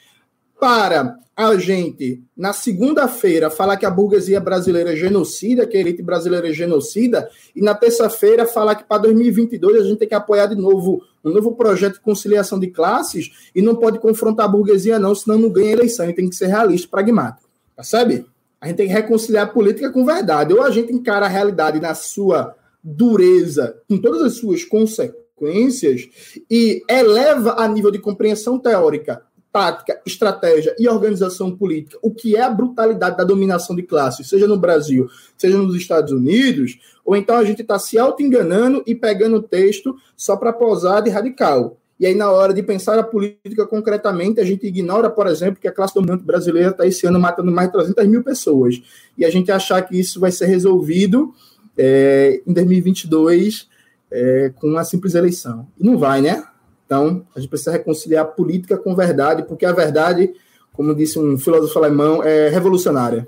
para a gente, na segunda-feira, falar que a burguesia brasileira é genocida, que a elite brasileira é genocida, e na terça-feira falar que para 2022 a gente tem que apoiar de novo um novo projeto de conciliação de classes e não pode confrontar a burguesia, não, senão não ganha eleição. E tem que ser realista, pragmático. Percebe? A gente tem que reconciliar a política com verdade. Ou a gente encara a realidade na sua dureza, com todas as suas consequências, e eleva a nível de compreensão teórica tática, estratégia e organização política, o que é a brutalidade da dominação de classes, seja no Brasil, seja nos Estados Unidos, ou então a gente está se auto-enganando e pegando o texto só para posar de radical. E aí, na hora de pensar a política concretamente, a gente ignora, por exemplo, que a classe dominante brasileira está esse ano matando mais de 300 mil pessoas. E a gente achar que isso vai ser resolvido é, em 2022 é, com uma simples eleição. E não vai, né? Então, a gente precisa reconciliar política com verdade, porque a verdade, como disse um filósofo alemão, é revolucionária.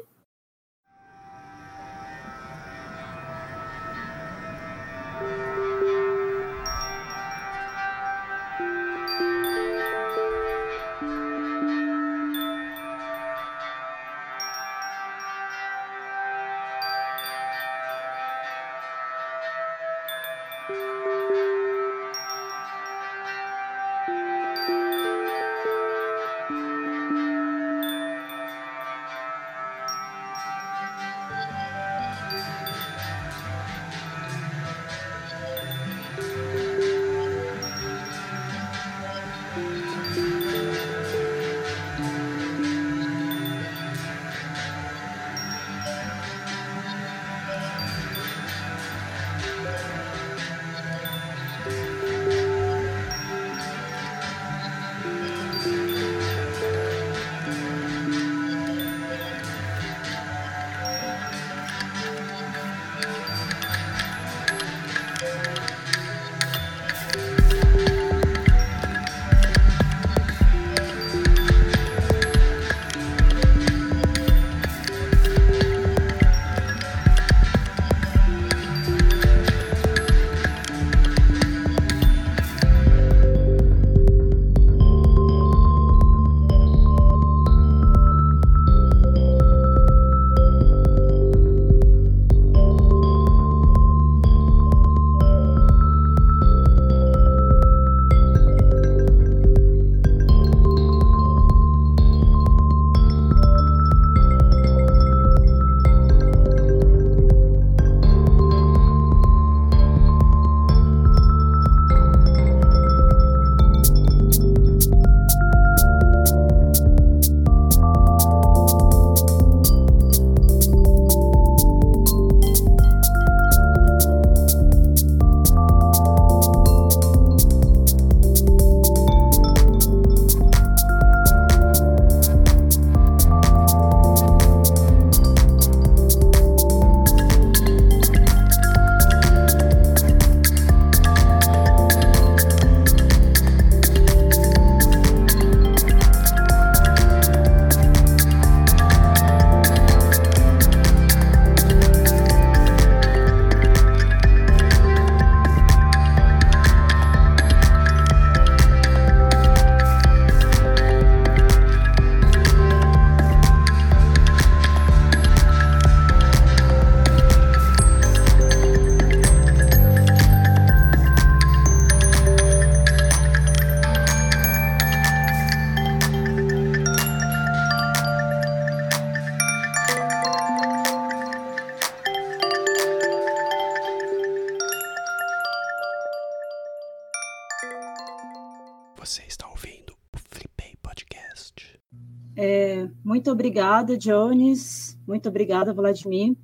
Muito obrigada, Jones. Muito obrigada, Vladimir.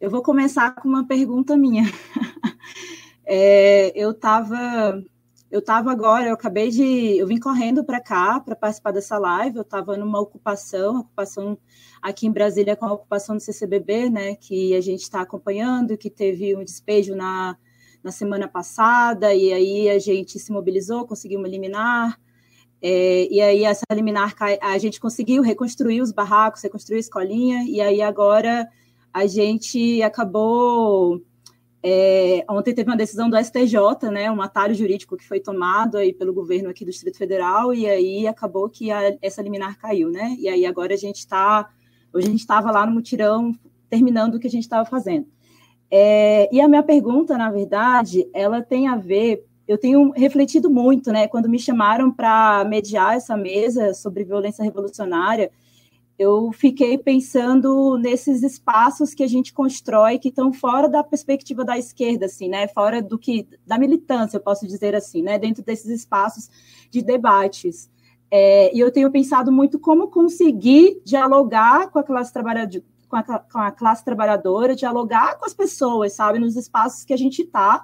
Eu vou começar com uma pergunta minha. é, eu estava eu estava agora, eu acabei de. Eu vim correndo para cá para participar dessa live. Eu estava numa ocupação, ocupação aqui em Brasília com a ocupação do CCBB, né? Que a gente está acompanhando, que teve um despejo na, na semana passada, e aí a gente se mobilizou, conseguiu uma liminar. É, e aí essa liminar a gente conseguiu reconstruir os barracos, reconstruir a escolinha, e aí agora a gente acabou é, ontem teve uma decisão do STJ, né, um atalho jurídico que foi tomado aí pelo governo aqui do Distrito Federal, e aí acabou que a, essa liminar caiu, né? E aí agora a gente está, hoje a gente estava lá no mutirão terminando o que a gente estava fazendo. É, e a minha pergunta, na verdade, ela tem a ver, eu tenho refletido muito, né, quando me chamaram para mediar essa mesa sobre violência revolucionária, eu fiquei pensando nesses espaços que a gente constrói que estão fora da perspectiva da esquerda, assim, né? Fora do que da militância, eu posso dizer assim, né? Dentro desses espaços de debates. É, e eu tenho pensado muito como conseguir dialogar com a classe trabalhadora, com a, com a classe trabalhadora, dialogar com as pessoas, sabe, nos espaços que a gente está.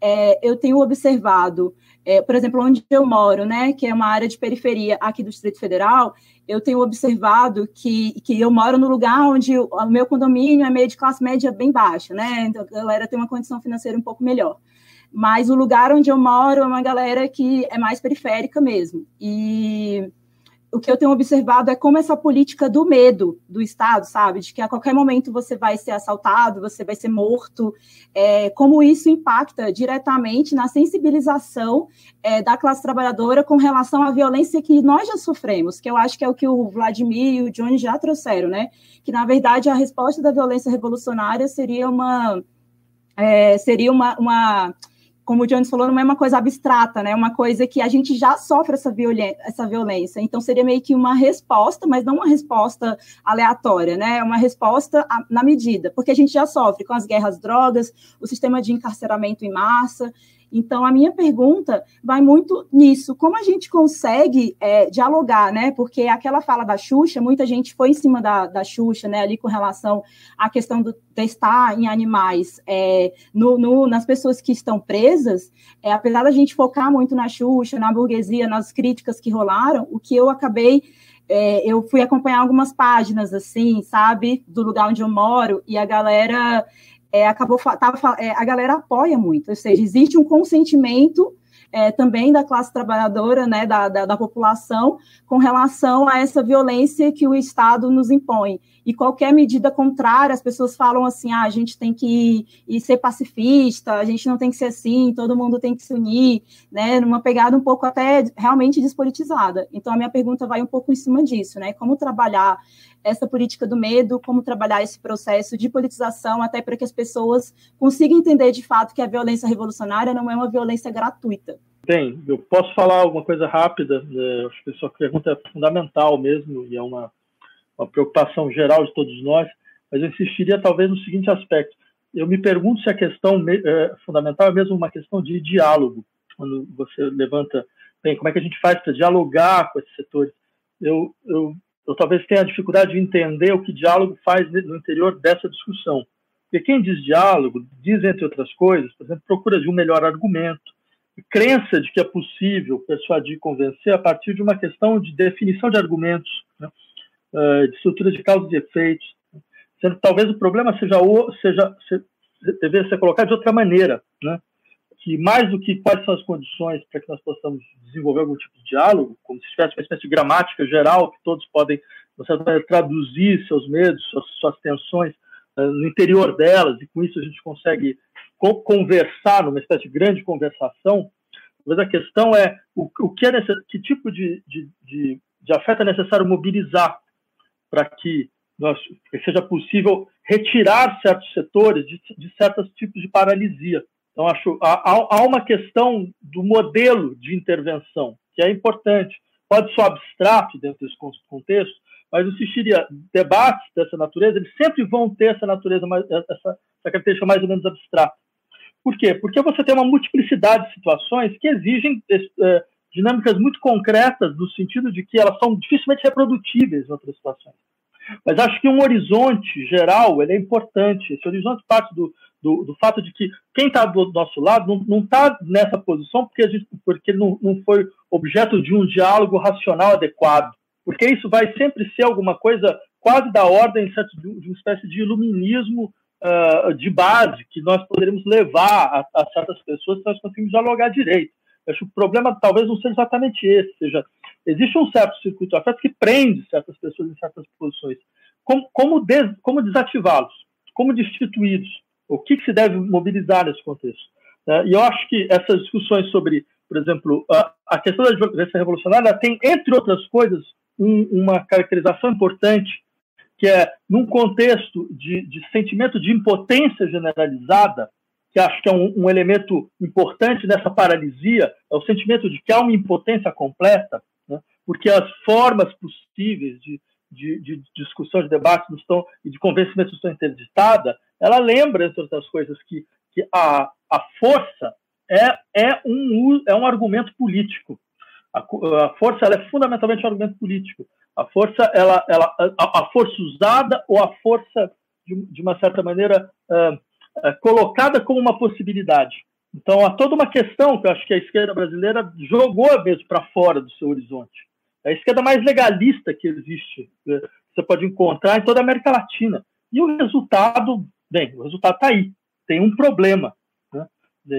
É, eu tenho observado é, por exemplo, onde eu moro, né, que é uma área de periferia aqui do Distrito Federal, eu tenho observado que, que eu moro no lugar onde o, meu condomínio é meio de classe média bem baixa, né, então a galera tem uma condição financeira um pouco melhor. Mas o lugar onde eu moro é uma galera que é mais periférica mesmo. E o que eu tenho observado é como essa política do medo do Estado, sabe, de que a qualquer momento você vai ser assaltado, você vai ser morto, é, como isso impacta diretamente na sensibilização é, da classe trabalhadora com relação à violência que nós já sofremos, que eu acho que é o que o Vladimir e o Johnny já trouxeram, né? Que na verdade a resposta da violência revolucionária seria uma é, seria uma, uma como o Jones falou, não é uma coisa abstrata, né? É uma coisa que a gente já sofre essa, essa violência. Então, seria meio que uma resposta, mas não uma resposta aleatória, né? É uma resposta na medida, porque a gente já sofre com as guerras drogas, o sistema de encarceramento em massa. Então, a minha pergunta vai muito nisso. Como a gente consegue é, dialogar, né? Porque aquela fala da Xuxa, muita gente foi em cima da, da Xuxa, né? Ali com relação à questão do testar em animais é, no, no, nas pessoas que estão presas, é, apesar da gente focar muito na Xuxa, na burguesia, nas críticas que rolaram, o que eu acabei é, eu fui acompanhar algumas páginas assim, sabe, do lugar onde eu moro, e a galera é, acabou tava, é, a galera apoia muito, ou seja, existe um consentimento é, também da classe trabalhadora, né, da, da, da, população, com relação a essa violência que o Estado nos impõe. E qualquer medida contrária, as pessoas falam assim: ah, a gente tem que ir, ser pacifista, a gente não tem que ser assim, todo mundo tem que se unir, né, numa pegada um pouco até realmente despolitizada. Então, a minha pergunta vai um pouco em cima disso, né, como trabalhar essa política do medo, como trabalhar esse processo de politização, até para que as pessoas consigam entender de fato que a violência revolucionária não é uma violência gratuita. Bem, eu posso falar alguma coisa rápida, né? acho que sua pergunta é fundamental mesmo, e é uma, uma preocupação geral de todos nós, mas eu insistiria talvez no seguinte aspecto. Eu me pergunto se a questão é, fundamental é mesmo uma questão de diálogo, quando você levanta, bem, como é que a gente faz para dialogar com esses setores? Eu, eu eu talvez tenha dificuldade de entender o que diálogo faz no interior dessa discussão. Porque quem diz diálogo diz, entre outras coisas, por exemplo, procura de um melhor argumento, crença de que é possível persuadir e convencer a partir de uma questão de definição de argumentos, né? Eh, de estrutura de causas e efeitos, sendo que talvez o problema seja, seja, seja deveria ser colocado de outra maneira, né? Que mais do que quais são as condições para que nós possamos desenvolver algum tipo de diálogo, como se tivesse uma espécie de gramática geral que todos podem, de certa maneira, traduzir seus medos, suas, suas tensões uh, no interior delas, e com isso a gente consegue co conversar numa espécie de grande conversação. Mas a questão é o, o que, é que tipo de, de, de, de afeto é necessário mobilizar para que, nós, seja possível retirar certos setores de, de certos tipos de paralisia. Então, acho há, há uma questão do modelo de intervenção, que é importante. Pode ser abstrato dentro desse contexto, mas eu insistiria, debates dessa natureza, eles sempre vão ter essa natureza, essa, característica mais ou menos abstrata. Por quê? Porque você tem uma multiplicidade de situações que exigem é, dinâmicas muito concretas, no sentido de que elas são dificilmente reprodutíveis em outras situações. Mas acho que um horizonte geral ele é importante. Esse horizonte parte do, do, do fato de que quem está do nosso lado não está nessa posição porque, gente, porque não, não foi objeto de um diálogo racional adequado. Porque isso vai sempre ser alguma coisa quase da ordem de uma espécie de iluminismo uh, de base que nós poderíamos levar a, a certas pessoas se nós conseguimos dialogar direito. Acho que o problema talvez não seja exatamente esse, seja, existe um certo circuito afeto que prende certas pessoas em certas posições. Como, como, des, como desativá-los? Como destituí-los? O que, que, se deve mobilizar nesse contexto? É, e eu acho que essas discussões sobre, por exemplo, a, a questão da violência revolucionária tem, entre outras coisas, um, uma caracterização importante, que é, num contexto de, de sentimento de impotência generalizada, que acho que é um, um, elemento importante nessa paralisia, é o sentimento de que há uma impotência completa, né? porque as formas possíveis de, de, de, discussão, de debate não estão, e de convencimento estão interditadas, ela lembra, entre outras coisas, que, que a, a força é, é, um, é um argumento político. A, a força é fundamentalmente um argumento político. A força, ela, ela, a, a força usada ou a força, de, de uma certa maneira, uh, colocada como uma possibilidade. Então, há toda uma questão que eu acho que a esquerda brasileira jogou mesmo para fora do seu horizonte. É a esquerda mais legalista que existe, né, você pode encontrar em toda a América Latina. E o resultado, bem, o resultado está aí. Tem um problema. Né?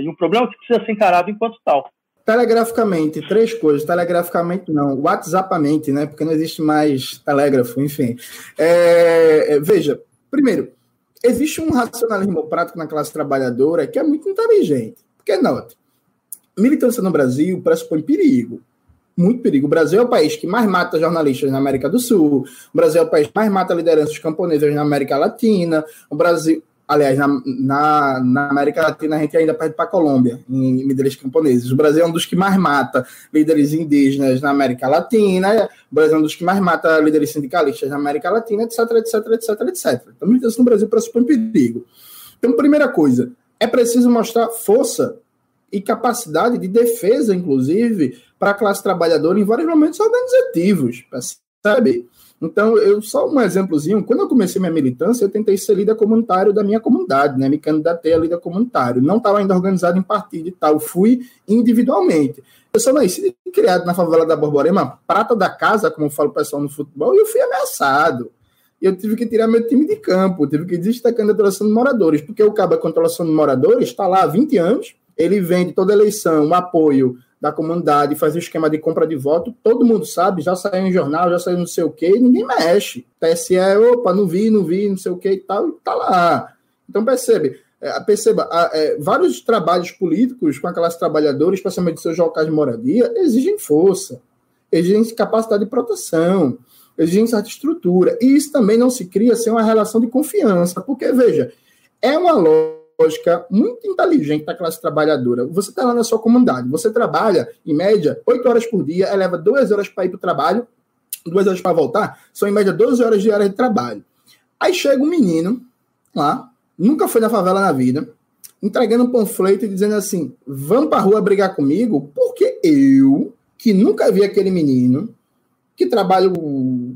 E um problema que precisa ser encarado enquanto tal. Telegraficamente, três coisas. Telegraficamente não, WhatsAppamente, né? Porque não existe mais telégrafo, enfim. É veja, primeiro, existe um racionalismo prático na classe trabalhadora que é muito inteligente. Porque, note, militância no Brasil pressupõe perigo. Muito perigo. O Brasil é o país que mais mata jornalistas na América do Sul. O Brasil é o país que mais mata lideranças camponesas na América Latina. O Brasil, Aliás, na, na, na, América Latina a gente ainda perde para a Colômbia, em líderes camponeses. O Brasil é um dos que mais mata líderes indígenas na América Latina, o Brasil é um dos que mais mata líderes sindicalistas na América Latina, etc, etc, etc, etc. Então, militância no Brasil pressupõe perigo. Então, primeira coisa, é preciso mostrar força e capacidade de defesa, inclusive, para a classe trabalhadora em vários momentos organizativos, percebe? Então, eu só um exemplozinho, quando eu comecei minha militância, eu tentei ser líder comunitário da minha comunidade, né? Me candidatei a líder comunitário. Não estava ainda organizado em partido e tal, fui individualmente. Eu sou nascido e criado na favela da Borborema, prata da casa, como fala o pessoal no futebol, e eu fui ameaçado. Eu tive que tirar meu time de campo, tive que desistir da candidatura de moradores, porque o cabo controlação de moradores está lá há 20 anos, ele vende toda eleição um apoio da comunidade, faz o esquema de compra de voto, todo mundo sabe, já saiu em jornal, já saiu não sei o quê, ninguém mexe. TSE, opa, não vi, não vi, não sei o quê e tal, tá lá. Então percebe, é, perceba, é, vários trabalhos políticos com a classe trabalhadora, especialmente seus locais de moradia, exigem força, exigem capacidade de proteção, exigem certa estrutura. E isso também não se cria sem uma relação de confiança, porque, veja, é uma lógica lógica muito inteligente da classe trabalhadora. Você está lá na sua comunidade, você trabalha, em média, 8 horas por dia, leva 2 horas para ir para o trabalho, 2 horas para voltar, são em média 12 horas de hora de trabalho. Aí chega um menino lá, nunca foi na favela na vida, entregando um panfleto e dizendo assim: vamos para a rua brigar comigo, porque eu, que nunca vi aquele menino, que trabalho,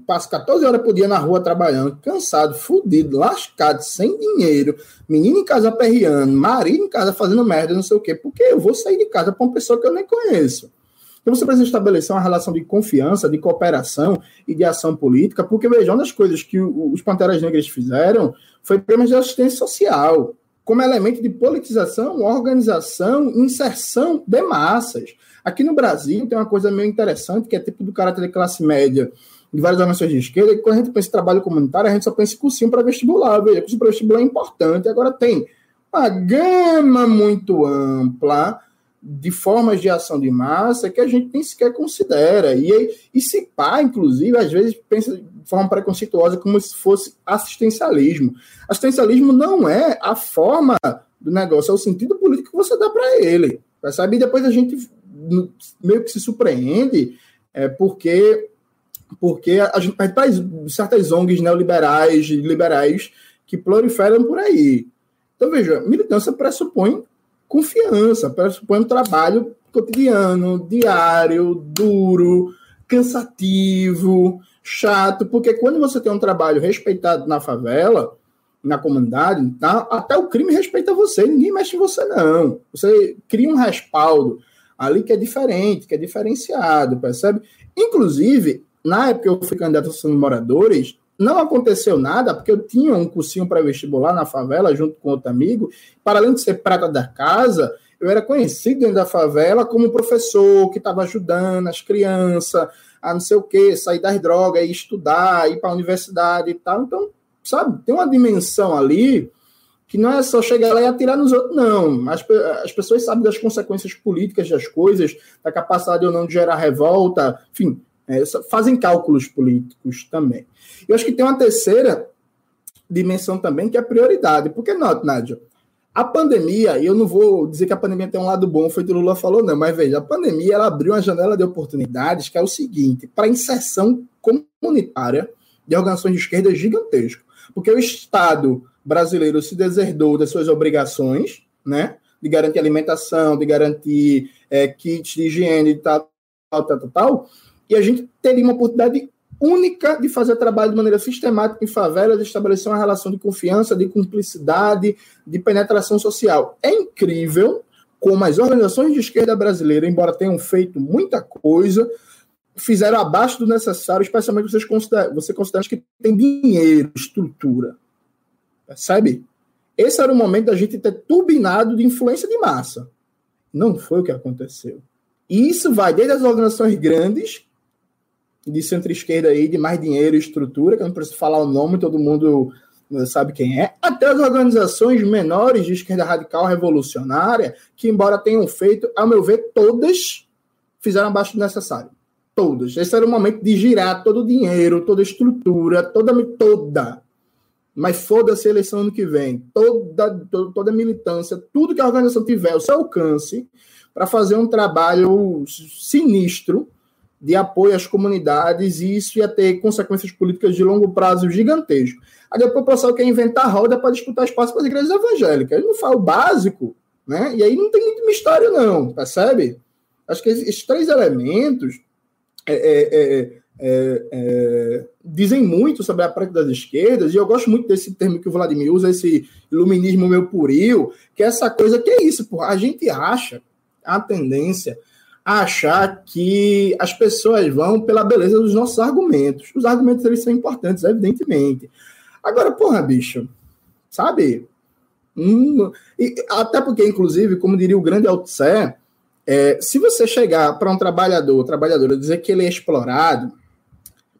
passo 14 horas por dia na rua trabalhando, cansado, fudido, lascado, sem dinheiro, menino em casa perreando, marido em casa fazendo merda, não sei o quê, porque eu vou sair de casa para uma pessoa que eu nem conheço. Então você precisa estabelecer uma relação de confiança, de cooperação e de ação política, porque uma das coisas que os Panteras Negras fizeram foi temas de assistência social, como elemento de politização, organização, inserção de massas. Aqui no Brasil tem uma coisa meio interessante, que é tipo do caráter de classe média de várias organizações de esquerda, que quando a gente pensa em trabalho comunitário, a gente só pensa em cursinho para vestibular. Veja, cursinho para vestibular é importante. Agora tem uma gama muito ampla de formas de ação de massa que a gente nem sequer considera. E, e se pá, inclusive, às vezes pensa de forma preconceituosa como se fosse assistencialismo. Assistencialismo não é a forma do negócio, é o sentido político que você dá para ele. Sabe? E depois a gente meio que se surpreende é, porque porque a gente faz certas ONGs neoliberais, liberais, que proliferam por aí. Então, veja, militância pressupõe confiança, pressupõe um trabalho cotidiano, diário, duro, cansativo, chato, porque quando você tem um trabalho respeitado na favela, na comunidade, tá? até o crime respeita você, ninguém mexe em você, não. Você cria um respaldo ali que é diferente, que é diferenciado, percebe? Inclusive, na época que eu fui candidato a moradores, não aconteceu nada, porque eu tinha um cursinho para vestibular na favela, junto com outro amigo. Para além de ser prata da casa, eu era conhecido dentro da favela como professor que estava ajudando as crianças a não sei o quê, sair das drogas, ir estudar, ir para a universidade e tal. Então, sabe, tem uma dimensão ali que não é só chegar lá e atirar nos outros, não. As, as pessoas sabem das consequências políticas das coisas, da capacidade ou não de gerar revolta, enfim, é, fazem cálculos políticos também. Eu acho que tem uma terceira dimensão também, que é a prioridade. Porque, não, Nádia, a pandemia, e eu não vou dizer que a pandemia tem um lado bom, foi o que o Lula falou, não, mas veja, a pandemia ela abriu uma janela de oportunidades que é o seguinte, para inserção comunitária de organizações de esquerda gigantesco. Porque o Estado brasileiro se deserdou das suas obrigações, né? De garantir alimentação, de garantir é, kits de higiene e tal, tal, tal, tal, e a gente teria uma oportunidade única de fazer trabalho de maneira sistemática em favelas, de estabelecer uma relação de confiança, de cumplicidade, de penetração social. É incrível como as organizações de esquerda brasileira, embora tenham feito muita coisa, fizeram abaixo do necessário, especialmente vocês consideram, você considera que tem dinheiro, estrutura. Percebe? Esse era o momento da gente ter turbinado de influência de massa. Não foi o que aconteceu. E isso vai desde as organizações grandes, de centro-esquerda aí, de mais dinheiro e estrutura, que eu não preciso falar o nome, todo mundo sabe quem é, até as organizações menores de esquerda radical revolucionária, que, embora tenham feito, ao meu ver, todas fizeram abaixo do necessário. Todas. Esse era o momento de girar todo o dinheiro, toda a estrutura, toda, toda. Mas foda-se a eleição ano que vem. Toda, toda, toda a militância, tudo que a organização tiver ao seu alcance, para fazer um trabalho sinistro de apoio às comunidades e isso ia ter consequências políticas de longo prazo gigantesco. Aí depois o pessoal quer inventar roda para disputar espaço para as igrejas evangélicas. Ele não fala o básico, né? E aí não tem muito mistério, não, percebe? Acho que esses três elementos é, é, é, é, é dizem muito sobre a prática das esquerdas, e eu gosto muito desse termo que o Vladimir usa, esse iluminismo meu purio, que é essa coisa que é isso, porra. A gente acha a tendência achar que as pessoas vão pela beleza dos nossos argumentos. Os argumentos eles são importantes, evidentemente. Agora, porra, bicho, sabe? Hum, e, até porque, inclusive, como diria o grande Altsé, é, se você chegar para um trabalhador, trabalhadora, dizer que ele é explorado,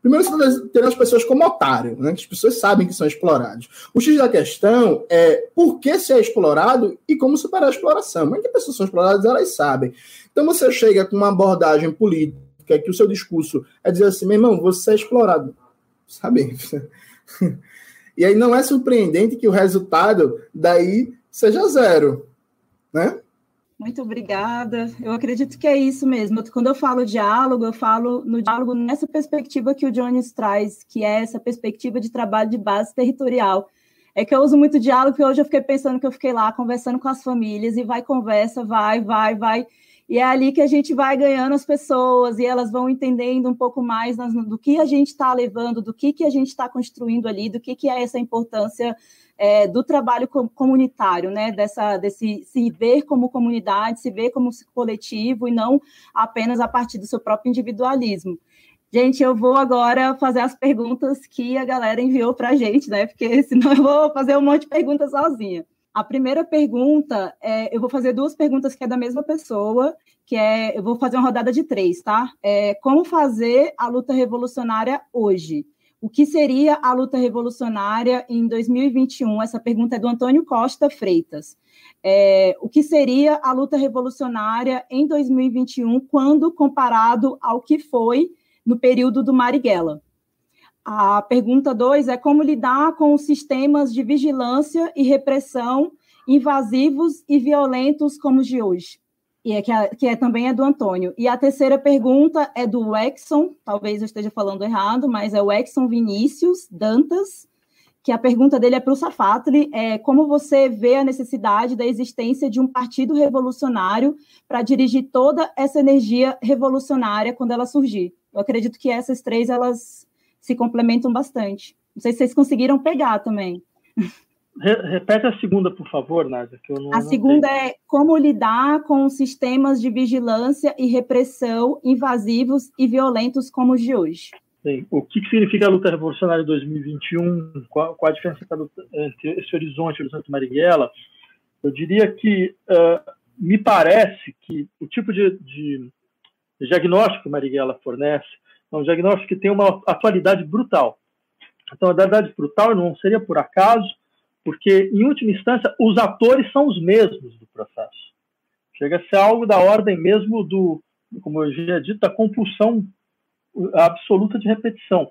Primeiro, você ter as pessoas como otário, né? as pessoas sabem que são explorados. O X da questão é por que se é explorado e como superar a exploração. Mas que pessoas são exploradas, elas sabem. Então você chega com uma abordagem política que o seu discurso é dizer assim, meu irmão, você é explorado. Sabe? e aí não é surpreendente que o resultado daí seja zero, né? Muito obrigada. Eu acredito que é isso mesmo. Quando eu falo diálogo, eu falo no diálogo nessa perspectiva que o Jones traz, que é essa perspectiva de trabalho de base territorial. É que eu uso muito diálogo, porque hoje eu fiquei pensando que eu fiquei lá conversando com as famílias, e vai conversa, vai, vai, vai. E é ali que a gente vai ganhando as pessoas, e elas vão entendendo um pouco mais do que a gente está levando, do que, que a gente está construindo ali, do que, que é essa importância é, do trabalho comunitário, né? Dessa, desse se ver como comunidade, se ver como coletivo e não apenas a partir do seu próprio individualismo. Gente, eu vou agora fazer as perguntas que a galera enviou para a gente, né? Porque senão eu vou fazer um monte de perguntas sozinha. A primeira pergunta, é, eu vou fazer duas perguntas que é da mesma pessoa, que é, eu vou fazer uma rodada de três, tá? É, como fazer a luta revolucionária hoje? O que seria a luta revolucionária em 2021? Essa pergunta é do Antônio Costa Freitas. É, o que seria a luta revolucionária em 2021 quando comparado ao que foi no período do Marighella? A pergunta 2 é como lidar com os sistemas de vigilância e repressão invasivos e violentos como os de hoje e é que, é, que é, também é do Antônio. E a terceira pergunta é do Exxon, talvez eu esteja falando errado, mas é o Exxon Vinícius Dantas, que a pergunta dele é para o Safatli, é como você vê a necessidade da existência de um partido revolucionário para dirigir toda essa energia revolucionária quando ela surgir. Eu acredito que essas três elas se complementam bastante. Não sei se vocês conseguiram pegar também. Repete a segunda, por favor, Nádia. Que eu não, a segunda é como lidar com sistemas de vigilância e repressão invasivos e violentos como os de hoje. Bem, o que, significa a luta revolucionária de 2021? Qual, qual a diferença entre esse horizonte e o horizonte Marighella? Eu diria que uh, me parece que o tipo de, de diagnóstico que Marighella fornece é um diagnóstico que tem uma atualidade brutal. Então, a atualidade brutal não seria por acaso, porque, em última instância, os atores são os mesmos do processo. Chega a ser algo da ordem mesmo do, como eu já dito, da compulsão absoluta de repetição.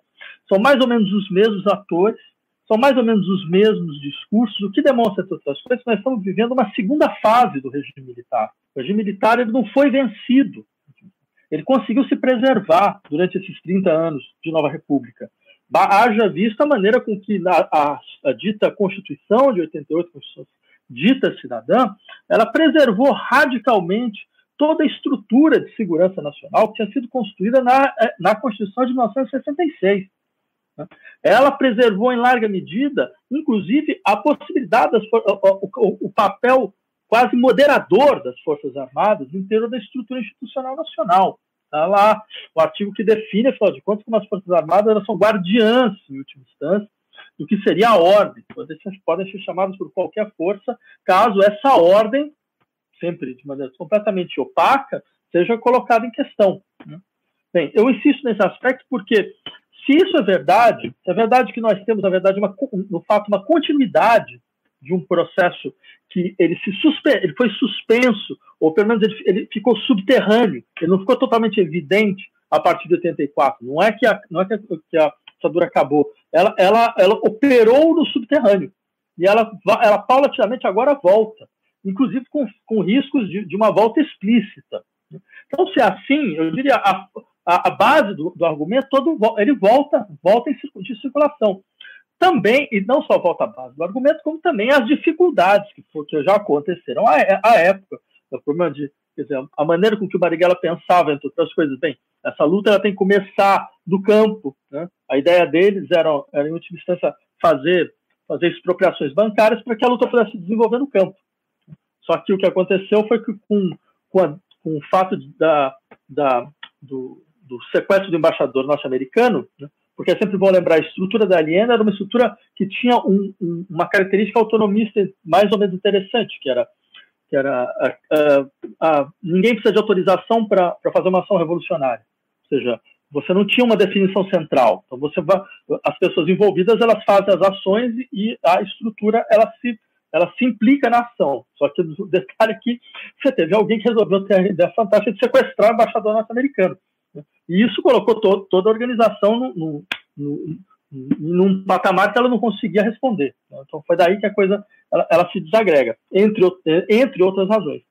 São mais ou menos os mesmos atores, são mais ou menos os mesmos discursos, o que demonstra, entre outras coisas, que nós estamos vivendo uma segunda fase do regime militar. O regime militar ele não foi vencido, ele conseguiu se preservar durante esses 30 anos de Nova República haja visto a maneira com que a, a, a dita Constituição de 88, Constituição dita cidadã, ela preservou radicalmente toda a estrutura de segurança nacional que tinha sido construída na, eh, na Constituição de 1966. Né? Ela preservou em larga medida, inclusive, a possibilidade, das, o, o, o papel quase moderador das Forças Armadas no interior da estrutura institucional nacional. Está lá o artigo que define, afinal de contas, como as Forças Armadas elas são guardiãs, em última instância, do que seria a ordem. Ser, podem ser chamadas por qualquer força, caso essa ordem, sempre de maneira completamente opaca, seja colocada em questão. Né? Bem, eu insisto nesse aspecto porque, se isso é verdade, se é verdade que nós temos, na verdade, uma, no fato, uma continuidade de um processo que ele se suspe ele foi suspenso, ou pelo menos ele, ele, ficou subterrâneo, ele não ficou totalmente evidente a partir de 84. Não é que a, não é que a, que a ditadura acabou, ela, ela, ela operou no subterrâneo e ela, ela paulatinamente agora volta, inclusive com, com riscos de, de uma volta explícita. Então, se é assim, eu diria a, a, a base do, do, argumento todo ele volta, volta em circulação também, e não só volta à base do argumento, como também as dificuldades que, que já aconteceram à, à época. O problema de, quer dizer, a maneira com que o Marighella pensava, entre outras coisas, bem, essa luta ela tem que começar do campo. Né? A ideia deles era, era, em última instância, fazer, fazer expropriações bancárias para que a luta pudesse se desenvolver no campo. Só que o que aconteceu foi que, com, com, a, com o fato de, da, da, do, do sequestro do embaixador norte-americano, né? Porque é sempre bom lembrar, a estrutura da Aliena era uma estrutura que tinha um, um, uma característica autonomista mais ou menos interessante, que era que era a, a, a, ninguém precisa de autorização para fazer uma ação revolucionária, ou seja, você não tinha uma definição central, então você as pessoas envolvidas elas fazem as ações e a estrutura ela se ela se implica na ação. Só que o detalhe é que você teve alguém que resolveu ter a ideia fantástica de sequestrar o embaixador norte-americano. E isso colocou to toda a organização no, no, no, num patamar que ela não conseguia responder. Então foi daí que a coisa ela, ela se desagrega, entre, entre outras razões.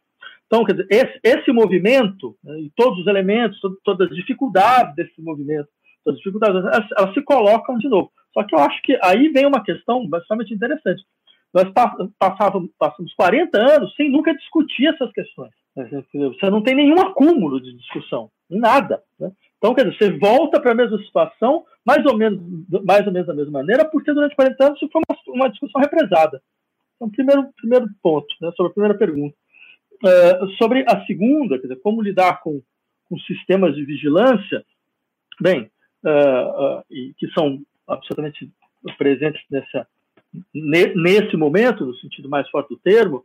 Então, quer dizer, esse, esse movimento né, e todos os elementos, todo, todas as dificuldades desse movimento, todas as dificuldades, elas, elas, se colocam de novo. Só que eu acho que aí vem uma questão bastante interessante. Nós passávamos, passamos 40 anos sem nunca discutir essas questões. Você não tem nenhum acúmulo de discussão, nada. Né? Então, quer dizer, você volta para a mesma situação, mais ou menos, mais ou menos da mesma maneira, porque durante 40 anos isso foi uma, uma discussão represada. Então, primeiro, primeiro ponto, né, sobre a primeira pergunta. Uh, sobre a segunda, quer dizer, como lidar com, com sistemas de vigilância, bem, uh, uh, e que são absolutamente presentes nessa, ne, nesse momento, no sentido mais forte do termo,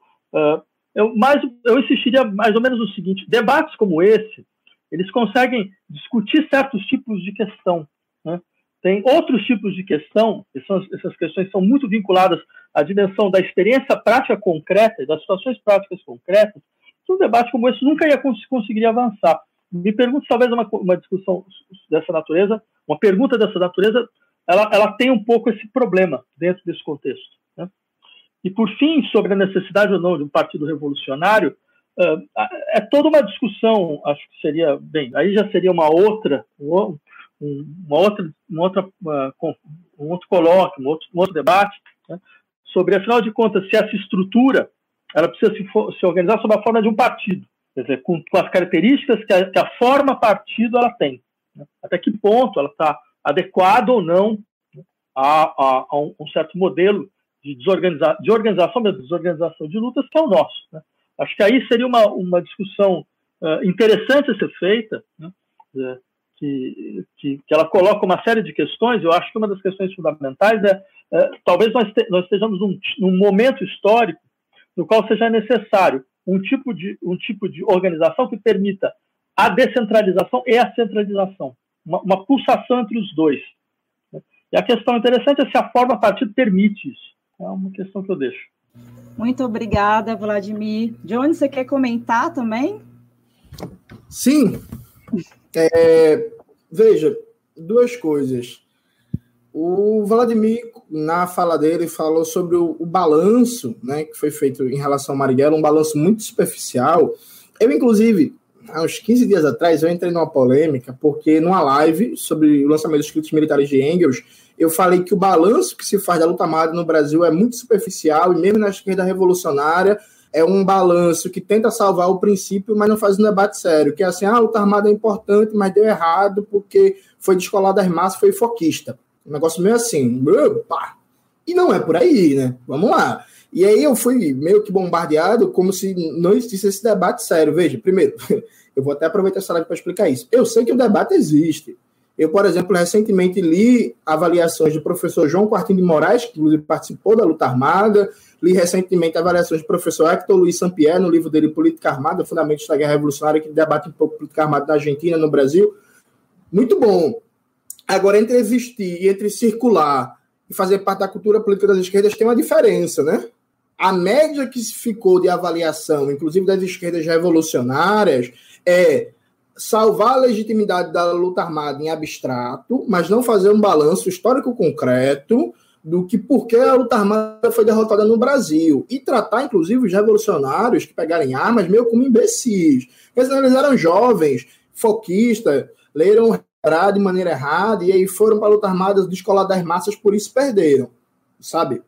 eu, mais, eu insistiria mais ou menos no seguinte: debates como esse, eles conseguem discutir certos tipos de questão. Né? Tem outros tipos de questão, essas questões são muito vinculadas à dimensão da experiência prática concreta das situações práticas concretas. Um debate como esse nunca ia conseguir avançar. Me pergunto se talvez uma, uma discussão dessa natureza, uma pergunta dessa natureza, ela, ela tem um pouco esse problema dentro desse contexto. E, por fim, sobre a necessidade ou não de um partido revolucionário, uh, é toda uma discussão, acho que seria, bem, aí já seria uma outra, uma outra, uma outra um outro colóquio, um outro, um outro debate, né, sobre, afinal de contas, se essa estrutura ela precisa se, se organizar sob a forma de um partido, quer dizer, com, com as características que a, que a, forma partido ela tem. Né, até que ponto ela está adequada ou não né, a, a, a um, certo modelo de, desorganiza, de organização, de desorganização de lutas que é o nosso. Né. Acho que aí seria uma, uma discussão uh, interessante a ser feita, né, que, que, que, ela coloca uma série de questões. Eu acho que uma das questões fundamentais é, é talvez nós, te, nós estejamos num, num, momento histórico no qual seja necessário um tipo de, um tipo de organização que permita a descentralização e a centralização, uma, uma pulsação entre os dois. E a questão interessante é se a forma partido permite isso. É uma questão que eu deixo. Muito obrigada, Vladimir. Johnny, você quer comentar também? Sim. É, veja, duas coisas. O Vladimir, na fala dele, falou sobre o, o, balanço né, que foi feito em relação ao Marighella, um balanço muito superficial. Eu, inclusive, há uns 15 dias atrás, eu entrei numa polêmica, porque numa live sobre o lançamento dos escritos militares de Engels, eu falei que o balanço que se faz da luta armada no Brasil é muito superficial, e mesmo na esquerda revolucionária, é um balanço que tenta salvar o princípio, mas não faz um debate sério, que é assim, ah, a luta armada é importante, mas deu errado porque foi descolar das massas, foi foquista. Um negócio meio assim, pá. E não é por aí, né? Vamos lá. E aí eu fui meio que bombardeado como se não existisse esse debate sério. Veja, primeiro, eu vou até aproveitar essa live para explicar isso. Eu sei que o debate existe. Eu, por exemplo, recentemente li avaliações do professor João Quartinho de Moraes, que inclusive participou da luta armada, li recentemente avaliações do professor Hector Luiz Sampierre, no livro dele Política Armada, Fundamentos da Guerra Revolucionária, que debate um pouco política armada na Argentina, no Brasil. Muito bom. Agora, entre existir e entre circular e fazer parte da cultura política das esquerdas tem uma diferença, né? A média que se ficou de avaliação, inclusive das esquerdas revolucionárias, é salvar a legitimidade da luta armada em abstrato, mas não fazer um balanço histórico concreto do que por que a luta armada foi derrotada no Brasil. E tratar, inclusive, os revolucionários que pegarem armas meio como imbecis. Eles, eles eram jovens, foquistas, leram de maneira errada e aí foram para a luta armada do escolar das massas, por isso perderam. Sabe?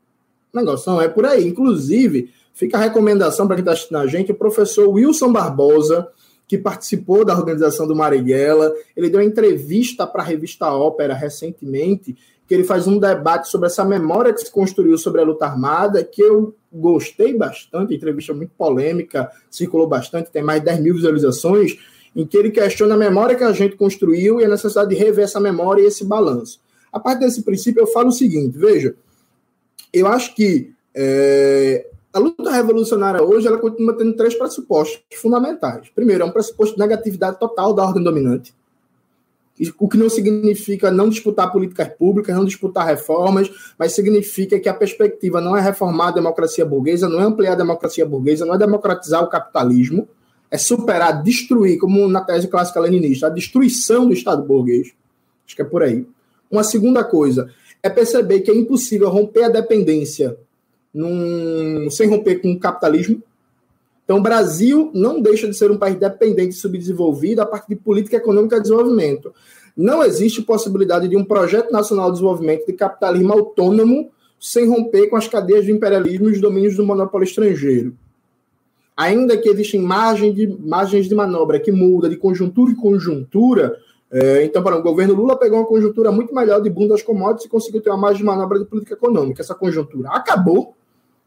O negócio não é por aí. Inclusive, fica a recomendação para quem está assistindo a gente, o professor Wilson Barbosa, que participou da organização do Marighella. Ele deu uma entrevista para a revista Ópera recentemente, que ele faz um debate sobre essa memória que se construiu sobre a luta armada, que eu gostei bastante, entrevista muito polêmica, circulou bastante, tem mais de 10 mil visualizações, em que ele questiona a memória que a gente construiu e a necessidade de rever essa memória e esse balanço. A partir desse princípio, eu falo o seguinte: veja, eu acho que é, a luta revolucionária hoje ela continua tendo três pressupostos fundamentais. Primeiro, é um pressuposto de negatividade total da ordem dominante, o que não significa não disputar políticas públicas, não disputar reformas, mas significa que a perspectiva não é reformar a democracia burguesa, não é ampliar a democracia burguesa, não é democratizar o capitalismo, é superar, destruir, como na tese clássica leninista, a destruição do Estado burguês. Acho que é por aí. Uma segunda coisa é perceber que é impossível romper a dependência num, sem romper com o capitalismo. Então, o Brasil não deixa de ser um país dependente e subdesenvolvido a partir de política econômica de desenvolvimento. Não existe possibilidade de um projeto nacional de desenvolvimento de capitalismo autônomo sem romper com as cadeias do imperialismo e os domínios do monopólio estrangeiro. Ainda que existem margem de, margens de manobra que muda de conjuntura em conjuntura, é, então, para o governo Lula pegou uma conjuntura muito melhor de boom das commodities e conseguiu ter uma margem de manobra de política econômica. Essa conjuntura acabou,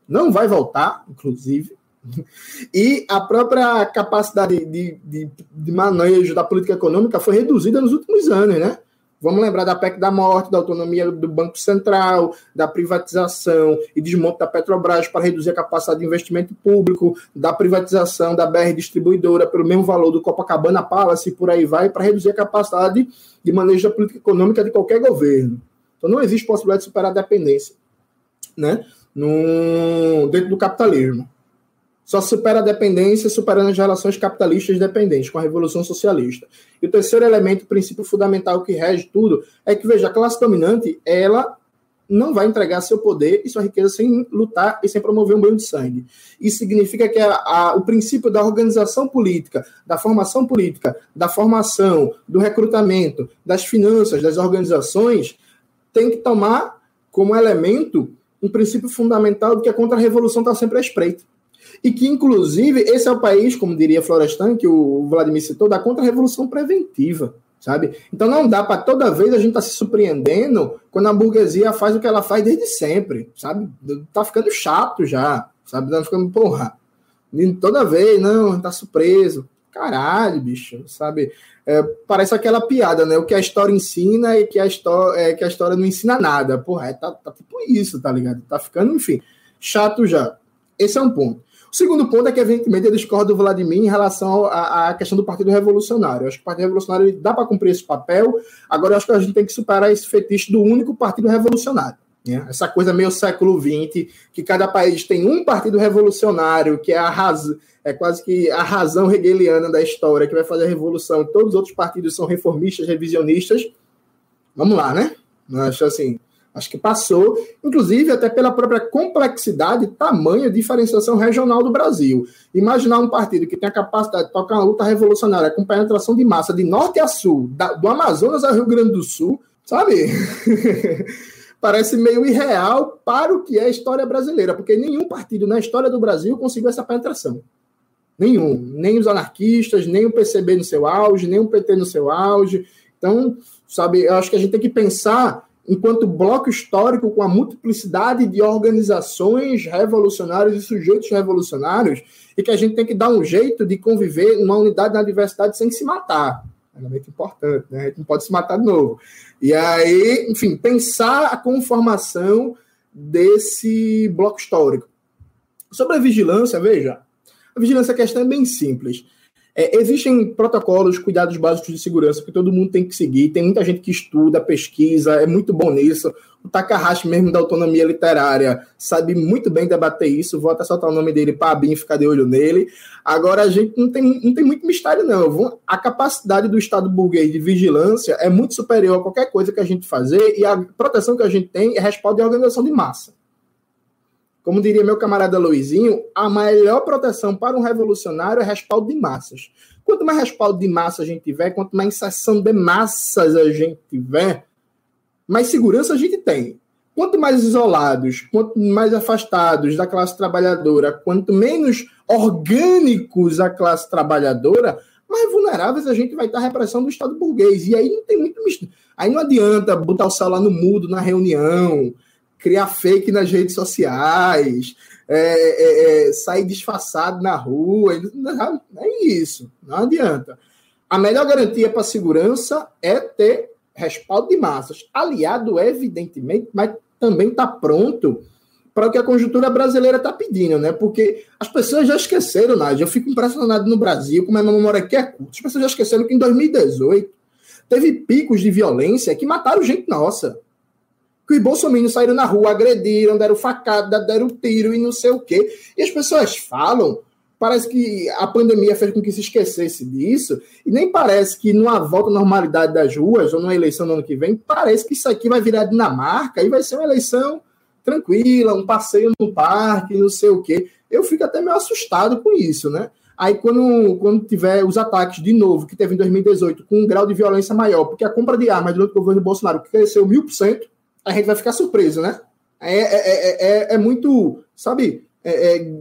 não vai voltar, inclusive. E a própria capacidade de, de, de manejo da política econômica foi reduzida nos últimos anos, né? Vamos lembrar da PEC da morte, da autonomia do Banco Central, da privatização e desmonte da Petrobras para reduzir a capacidade de investimento público, da privatização da BR Distribuidora pelo mesmo valor do Copacabana Palace e por aí vai, para reduzir a capacidade de manejo da política econômica de qualquer governo. Então não existe possibilidade de superar a dependência né, no, dentro do capitalismo. Só supera a dependência superando as relações capitalistas dependentes com a Revolução Socialista. E o terceiro elemento, o princípio fundamental que rege tudo, é que, veja, a classe dominante, ela não vai entregar seu poder e sua riqueza sem lutar e sem promover um banho de sangue. Isso significa que a, a, o princípio da organização política, da formação política, da formação, do recrutamento, das finanças, das organizações, tem que tomar como elemento um princípio fundamental de que a contra-revolução está sempre à espreita. E que, inclusive, esse é o país, como diria Florestan, que o Vladimir citou, da contra-revolução preventiva, sabe? Então não dá para toda vez a gente estar tá se surpreendendo quando a burguesia faz o que ela faz desde sempre, sabe? Tá ficando chato já, sabe? Tá ficando, porra, toda vez, não, tá surpreso. Caralho, bicho, sabe? É, parece aquela piada, né? O que a história ensina e que a história, é, que a história não ensina nada. Porra, é, tá, tá tipo isso, tá ligado? Tá ficando, enfim, chato já. Esse é um ponto. O segundo ponto é que, evidentemente, eu discordo do Vladimir em relação à, questão do Partido Revolucionário. Eu acho que o Partido Revolucionário dá para cumprir esse papel, agora eu acho que a gente tem que superar esse fetiche do único Partido Revolucionário. Né? Essa coisa meio século XX, que cada país tem um partido revolucionário, que é a razão, é quase que a razão hegeliana da história, que vai fazer a revolução, todos os outros partidos são reformistas, revisionistas. Vamos lá, né? Acho assim, acho que passou, inclusive até pela própria complexidade, tamanho e diferenciação regional do Brasil. Imaginar um partido que tem a capacidade de tocar uma luta revolucionária com penetração de massa de norte a sul, do Amazonas ao Rio Grande do Sul, sabe? parece meio irreal para o que é a história brasileira, porque nenhum partido na história do Brasil conseguiu essa penetração. Nenhum. Nem os anarquistas, nem o PCB no seu auge, nem o PT no seu auge. Então, sabe, eu acho que a gente tem que pensar enquanto bloco histórico com a multiplicidade de organizações revolucionárias e sujeitos revolucionários e que a gente tem que dar um jeito de conviver numa unidade na diversidade sem se matar. É muito importante, né? A gente não pode se matar de novo. E aí, enfim, pensar a conformação desse bloco histórico. Sobre a vigilância, veja, a vigilância a questão é bem simples. É, existem protocolos, cuidados básicos de segurança que todo mundo tem que seguir. Tem muita gente que estuda, pesquisa, é muito bom nisso. O Takahashi, mesmo da autonomia literária, sabe muito bem debater isso. Vou até soltar o nome dele para abrir e ficar de olho nele. Agora, a gente não tem, não tem muito mistério, não. A capacidade do Estado burguês de vigilância é muito superior a qualquer coisa que a gente fazer e a proteção que a gente tem é respaldo de organização de massa. Como diria meu camarada Luizinho, a melhor proteção para um revolucionário é respaldo de massas. Quanto mais respaldo de massa a gente tiver, quanto mais inserção de massas a gente tiver, mais segurança a gente tem. Quanto mais isolados, quanto mais afastados da classe trabalhadora, quanto menos orgânicos a classe trabalhadora, mais vulneráveis a gente vai estar à repressão do Estado burguês. E aí não tem muito mistério. Aí não adianta botar o lá no mudo na reunião, criar fake nas redes sociais, é, é, é, sair disfarçado na rua. É isso, não adianta. A melhor garantia para a segurança é ter respaldo de massas, aliado, evidentemente, mas também está pronto para o que a conjuntura brasileira está pedindo, né? Porque as pessoas já esqueceram, Nádia. Eu fico impressionado no Brasil, como a minha memória aqui é curta. As pessoas já esqueceram que em 2018 teve picos de violência que mataram gente nossa que os bolsominions saíram na rua, agrediram, deram facada, deram tiro e não sei o quê. E as pessoas falam, parece que a pandemia fez com que se esquecesse disso, e nem parece que numa volta à normalidade das ruas, ou numa eleição no ano que vem, parece que isso aqui vai virar Dinamarca e vai ser uma eleição tranquila, um passeio no parque, não sei o quê. Eu fico até meio assustado com isso, né? Aí, quando, quando tiver os ataques de novo, que teve em 2018, com um grau de violência maior, porque a compra de armas durante o governo Bolsonaro cresceu mil por cento, a gente vai ficar surpreso, né? É, é, é, é muito, sabe,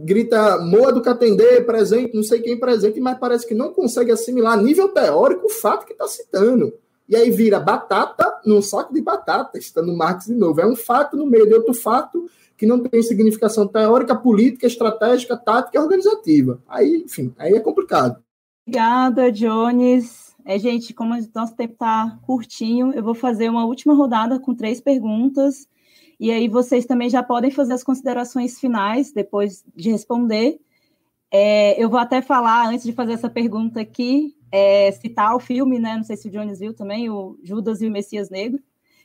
grita Moa do Catendê presente, não sei quem presente, mas parece que não consegue assimilar a nível teórico o fato que está citando. E aí vira batata num saco de batata, citando Marx de novo. É um fato no meio de outro fato que não tem significação teórica, política, estratégica, tática e organizativa. Aí, enfim, aí é complicado. Obrigada, Jones. É, gente, como nosso tempo está curtinho, eu vou fazer uma última rodada com três perguntas. E aí vocês também já podem fazer as considerações finais depois de responder. É, eu vou até falar, antes de fazer essa pergunta aqui, é, citar o filme, né? Não sei se o Jones viu também, o Judas e o Messias Negro,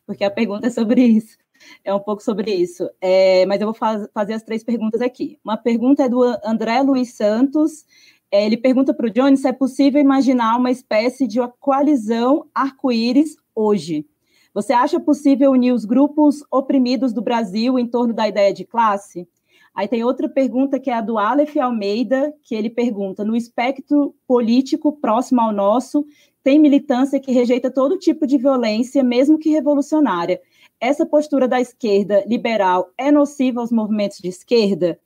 porque a pergunta é sobre isso. É um pouco sobre isso. É, mas eu vou faz, fazer as três perguntas aqui. Uma pergunta é do André Luiz Santos. É, ele pergunta para o Johnny se é possível imaginar uma espécie de coalizão arco-íris hoje. Você acha possível unir os grupos oprimidos do Brasil em torno da ideia de classe? Aí tem outra pergunta que é a do Aleph Almeida, que ele pergunta: no espectro político próximo ao nosso, tem militância que rejeita todo tipo de violência, mesmo que revolucionária. essa postura da esquerda liberal é nociva aos movimentos de esquerda?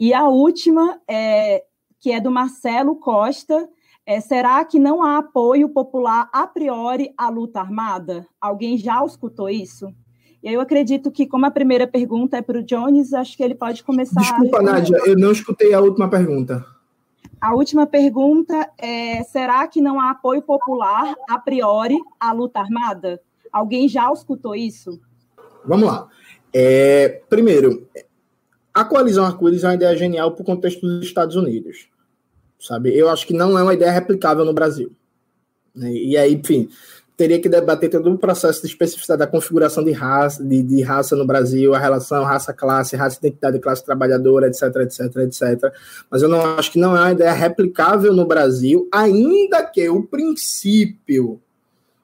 E a última, é, que é do Marcelo Costa, é, será que não há apoio popular a priori à luta armada? Alguém já escutou isso? E eu acredito que, como a primeira pergunta é para o Jones, acho que ele pode começar. Desculpa, Nádia, eu não escutei a última pergunta. A última pergunta é: será que não há apoio popular a priori à luta armada? Alguém já escutou isso? Vamos lá. É, primeiro, a coalizão arco-íris é uma ideia genial para o contexto dos Estados Unidos. Sabe? Eu acho que não é uma ideia replicável no Brasil. Né? E aí, enfim, teria que debater todo o processo de especificidade da configuração de raça, de, de raça no Brasil, a relação raça-classe, raça-identidade, classe trabalhadora, etc, etc, etc. Mas eu não acho que não é uma ideia replicável no Brasil, ainda que o princípio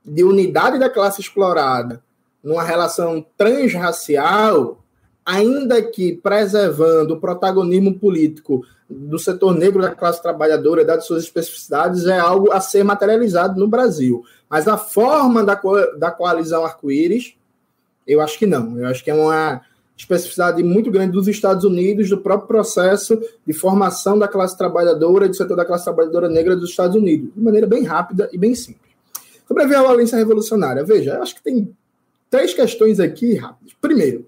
de unidade da classe explorada numa relação transracial, ainda que preservando o protagonismo político do setor negro da classe trabalhadora, dadas suas especificidades, é algo a ser materializado no Brasil. Mas a forma da, da coalizão arco-íris, eu acho que não. Eu acho que é uma especificidade muito grande dos Estados Unidos, do próprio processo de formação da classe trabalhadora, do setor da classe trabalhadora negra dos Estados Unidos, de maneira bem rápida e bem simples. Sobre a violência revolucionária, veja, eu acho que tem três questões aqui rápidas. Primeiro,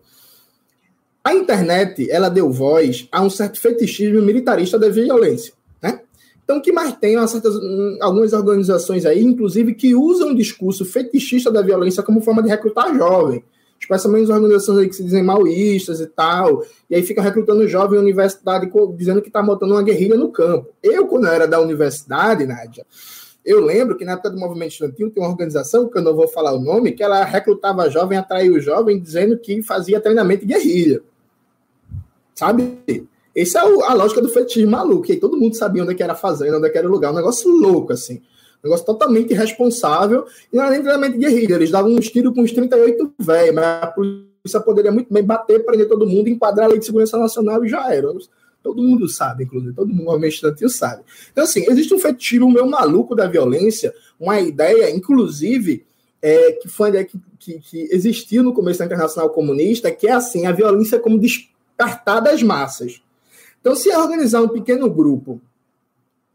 a internet ela deu voz a um certo fetichismo militarista da violência. Né? Então, o que mais tem certas, algumas organizações aí, inclusive, que usam o discurso fetichista da violência como forma de recrutar jovem. Especialmente as organizações aí que se dizem maoístas e tal, e aí ficam recrutando jovem em universidade dizendo que está montando uma guerrilha no campo. Eu, quando eu era da universidade, Nádia, eu lembro que na época do movimento estudantil tem uma organização, que eu não vou falar o nome, que ela recrutava jovem, atraiu o jovem, dizendo que fazia treinamento de guerrilha. Sabe? Essa é a lógica do fetichismo maluco. E todo mundo sabia onde é que era a fazenda, onde é que era o lugar. Um negócio louco, assim. Um negócio totalmente irresponsável. E não era nem treinamento de guerrilha. Eles davam uns tiros com uns 38 velhos, mas a polícia poderia muito bem bater, prender todo mundo, enquadrar a lei de segurança nacional e já era. Todo mundo sabe, inclusive, todo mundo, movimento estudantil sabe. Então, assim, existe um fetichismo meio maluco da violência, uma ideia, inclusive, é, que foi que, que, que existiu no começo da Internacional Comunista, que é assim, a violência como despertar das massas. Então, se organizar um pequeno grupo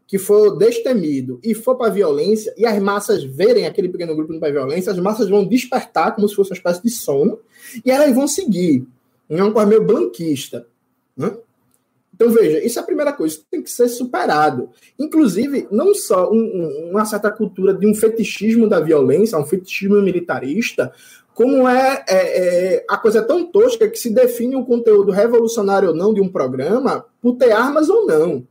que for destemido e for para a violência, e as massas verem aquele pequeno grupo indo para a violência, as massas vão despertar como se fosse uma espécie de sono, e elas vão seguir. É uma coisa meio blanquista. Né? Então, veja, isso é a primeira coisa, isso tem que ser superado. Inclusive, não só um, um, uma certa cultura de um fetichismo da violência, um fetichismo militarista, como é, é, é, a coisa tão tosca que se define o conteúdo revolucionário ou não de um programa por ter armas ou não.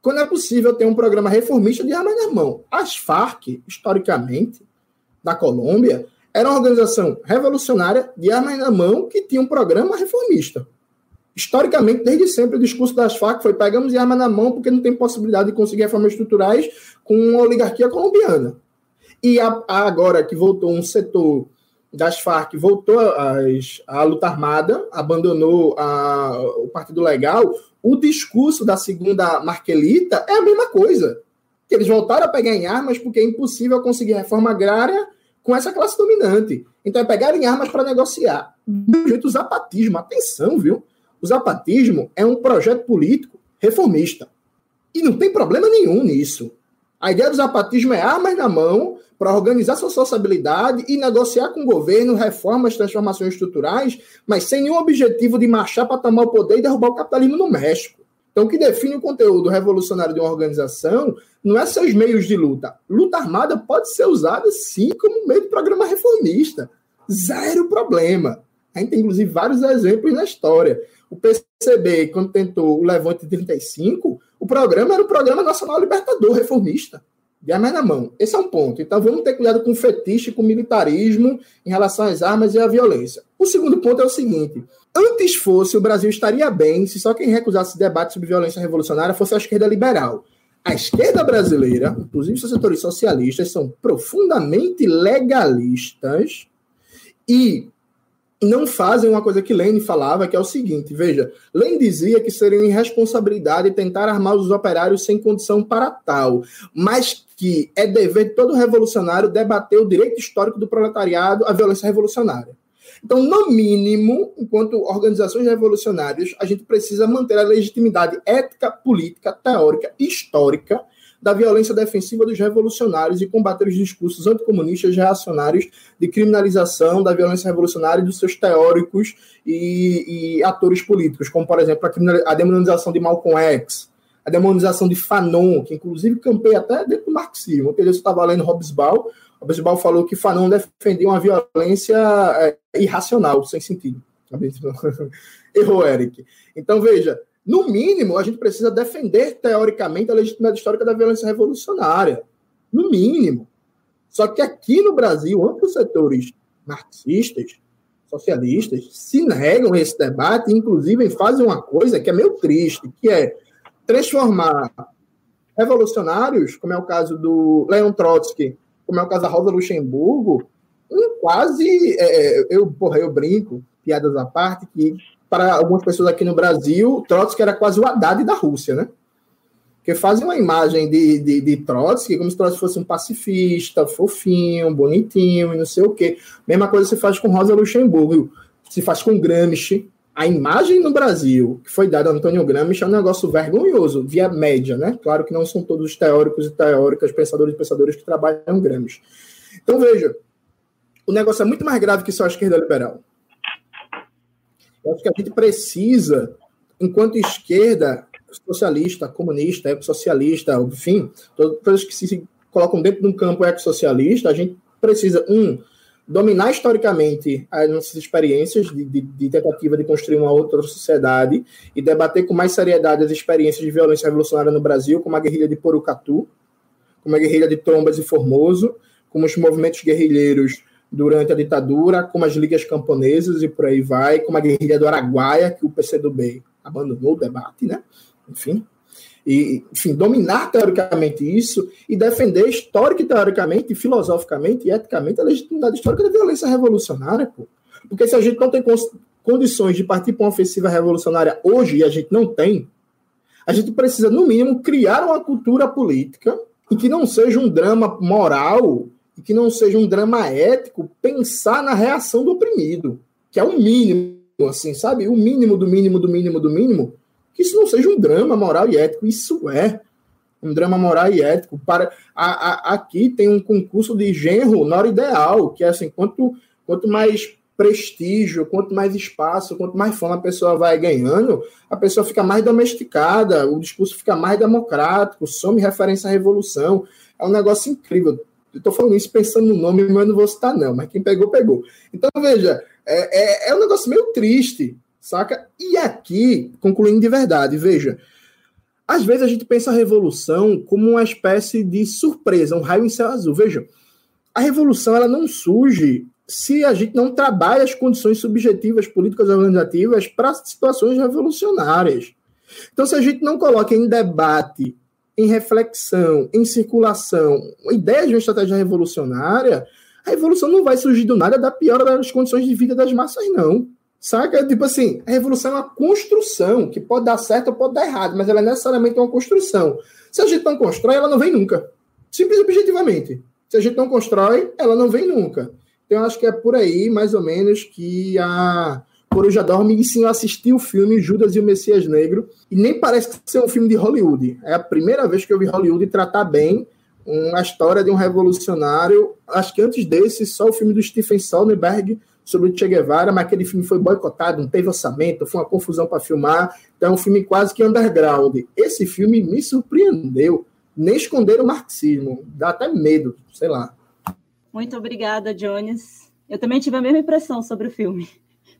Quando é possível ter um programa reformista de armas na mão. As Farc, historicamente, da Colômbia, era uma organização revolucionária de armas na mão que tinha um programa reformista. Historicamente, desde sempre, o discurso das Farc foi pegamos arma na mão porque não tem possibilidade de conseguir reformas estruturais com uma oligarquia colombiana. E a, a agora que voltou um setor das Farc voltou às, à luta armada, abandonou a, o Partido Legal, o discurso da segunda Marquelita é a mesma coisa. Que eles voltaram a pegar em armas porque é impossível conseguir reforma agrária com essa classe dominante. Então é pegar em armas para negociar. Do jeito, o zapatismo, atenção, viu? O zapatismo é um projeto político reformista. E não tem problema nenhum nisso. A ideia do zapatismo é armas na mão para organizar sua sociabilidade e negociar com o governo reformas, transformações estruturais, mas sem nenhum objetivo de marchar para tomar o poder e derrubar o capitalismo no México. Então, o que define o conteúdo revolucionário de uma organização não é seus meios de luta. Luta armada pode ser usada, sim, como meio de programa reformista. Zero problema. A gente tem, inclusive, vários exemplos na história. O PCB, quando tentou o Levante 35, o programa era o Programa Nacional Libertador Reformista, de armas na mão. Esse é um ponto. Então vamos ter cuidado com o fetiche, com o militarismo em relação às armas e à violência. O segundo ponto é o seguinte: antes fosse, o Brasil estaria bem se só quem recusasse debate sobre violência revolucionária fosse a esquerda liberal. A esquerda brasileira, inclusive seus setores socialistas, são profundamente legalistas e não fazem uma coisa que Lênin falava, que é o seguinte: veja, Lênin dizia que seria irresponsabilidade tentar armar os operários sem condição para tal, mas que é dever de todo revolucionário debater o direito histórico do proletariado à violência revolucionária. Então, no mínimo, enquanto organizações revolucionárias, a gente precisa manter a legitimidade ética, política, teórica, histórica da violência defensiva dos revolucionários e combater os discursos anticomunistas reacionários de criminalização da violência revolucionária e dos seus teóricos e, e atores políticos, como, por exemplo, a, a demonização de Malcolm X, a demonização de Fanon, que inclusive campeia até dentro do marxismo. Outro dia eu estava lendo Hobbesbal, Hobbesbal falou que Fanon defendia uma violência é, irracional, sem sentido. Errou, Eric. Então, veja, no mínimo, a gente precisa defender teoricamente a legitimidade histórica da violência revolucionária. No mínimo. Só que aqui no Brasil, amplos setores marxistas, socialistas, se negam a esse debate, inclusive fazem uma coisa que é meio triste, que é transformar revolucionários, como é o caso do Leon Trotsky, como é o caso da Rosa Luxemburgo, em quase. É, eu, porra, eu brinco, piadas à parte, que para algumas pessoas aqui no Brasil, Trotsky era quase o Haddad da Rússia, né? Que fazem uma imagem de, de, de Trotsky como se Trotsky fosse um pacifista, fofinho, bonitinho e não sei o quê. Mesma coisa se faz com Rosa Luxemburgo, se faz com Gramsci. A imagem no Brasil que foi dada a Antônio Gramsci é um negócio vergonhoso, via média, né? Claro que não são todos os teóricos e teóricas, pensadores e pensadores que trabalham Gramsci. Então, veja, o negócio é muito mais grave que só a esquerda liberal. Eu acho que a gente precisa, enquanto esquerda, socialista, comunista, ecossocialista, enfim, todas que se colocam dentro de um campo ecossocialista, a gente precisa, um, dominar historicamente as nossas experiências de, de, de, tentativa de construir uma outra sociedade e debater com mais seriedade as experiências de violência revolucionária no Brasil, como a guerrilha de Porucatu, como a guerrilha de Trombas e Formoso, como os movimentos guerrilheiros durante a ditadura, como as ligas camponesas e por aí vai, como a guerrilha do Araguaia, que o PCdoB abandonou o debate, né? Enfim. E, enfim, dominar teoricamente isso e defender histórica e teoricamente, filosoficamente e eticamente a legitimidade histórica da violência revolucionária, pô. Porque se a gente não tem condições de partir para uma ofensiva revolucionária hoje, e a gente não tem, a gente precisa, no mínimo, criar uma cultura política e que não seja um drama moral e que não seja um drama ético pensar na reação do oprimido, que é o mínimo, assim, sabe? O mínimo do mínimo do mínimo do mínimo. Que isso não seja um drama moral e ético. Isso é um drama moral e ético. Para a, a, aqui tem um concurso de genro na hora ideal, que é assim, quanto, quanto mais prestígio, quanto mais espaço, quanto mais fama a pessoa vai ganhando, a pessoa fica mais domesticada, o discurso fica mais democrático, some referência à revolução. É um negócio incrível. Estou falando isso pensando no nome, mas não vou citar, não. Mas quem pegou, pegou. Então, veja, é, é, é um negócio meio triste, saca? E aqui, concluindo de verdade, veja. Às vezes a gente pensa a revolução como uma espécie de surpresa, um raio em céu azul. Veja, a revolução ela não surge se a gente não trabalha as condições subjetivas políticas organizativas para situações revolucionárias. Então, se a gente não coloca em debate em reflexão, em circulação, a ideia de uma estratégia revolucionária, a revolução não vai surgir do nada da piora das condições de vida das massas, não. Saca? Tipo assim, a revolução é uma construção que pode dar certo ou pode dar errado, mas ela é necessariamente uma construção. Se a gente não constrói, ela não vem nunca. Simples e objetivamente. Se a gente não constrói, ela não vem nunca. Então, eu acho que é por aí, mais ou menos, que a, Coruja Dorme, e sim eu assisti o filme Judas e o Messias Negro, e nem parece ser um filme de Hollywood. É a primeira vez que eu vi Hollywood tratar bem uma história de um revolucionário. Acho que antes desse, só o filme do Stephen Soderbergh sobre o Che Guevara, mas aquele filme foi boicotado, não teve orçamento, foi uma confusão para filmar. Então é um filme quase que underground. Esse filme me surpreendeu. Nem esconder o marxismo. Dá até medo, sei lá. Muito obrigada, Jones. Eu também tive a mesma impressão sobre o filme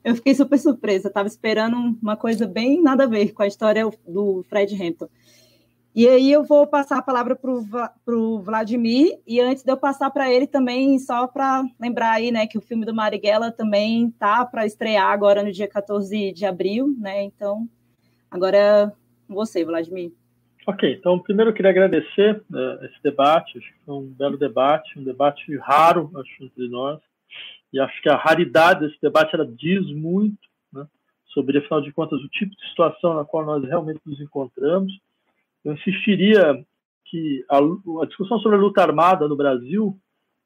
eu fiquei super surpresa. Estava esperando uma coisa bem nada a ver com a história do Fred Hampton. E aí eu vou passar a palavra para o Vladimir, e antes de eu passar para ele também, só para lembrar aí, né, que o filme do Marighella também tá para estrear agora no dia 14 de abril, né? Então, agora é você, Vladimir. Ok, então primeiro eu queria agradecer uh, esse debate, acho que foi um belo debate, um debate raro, acho, entre nós e acho que a raridade desse debate ela diz muito né, sobre, afinal de contas, o tipo de situação na qual nós realmente nos encontramos. Eu insistiria que a, a discussão sobre a luta armada no Brasil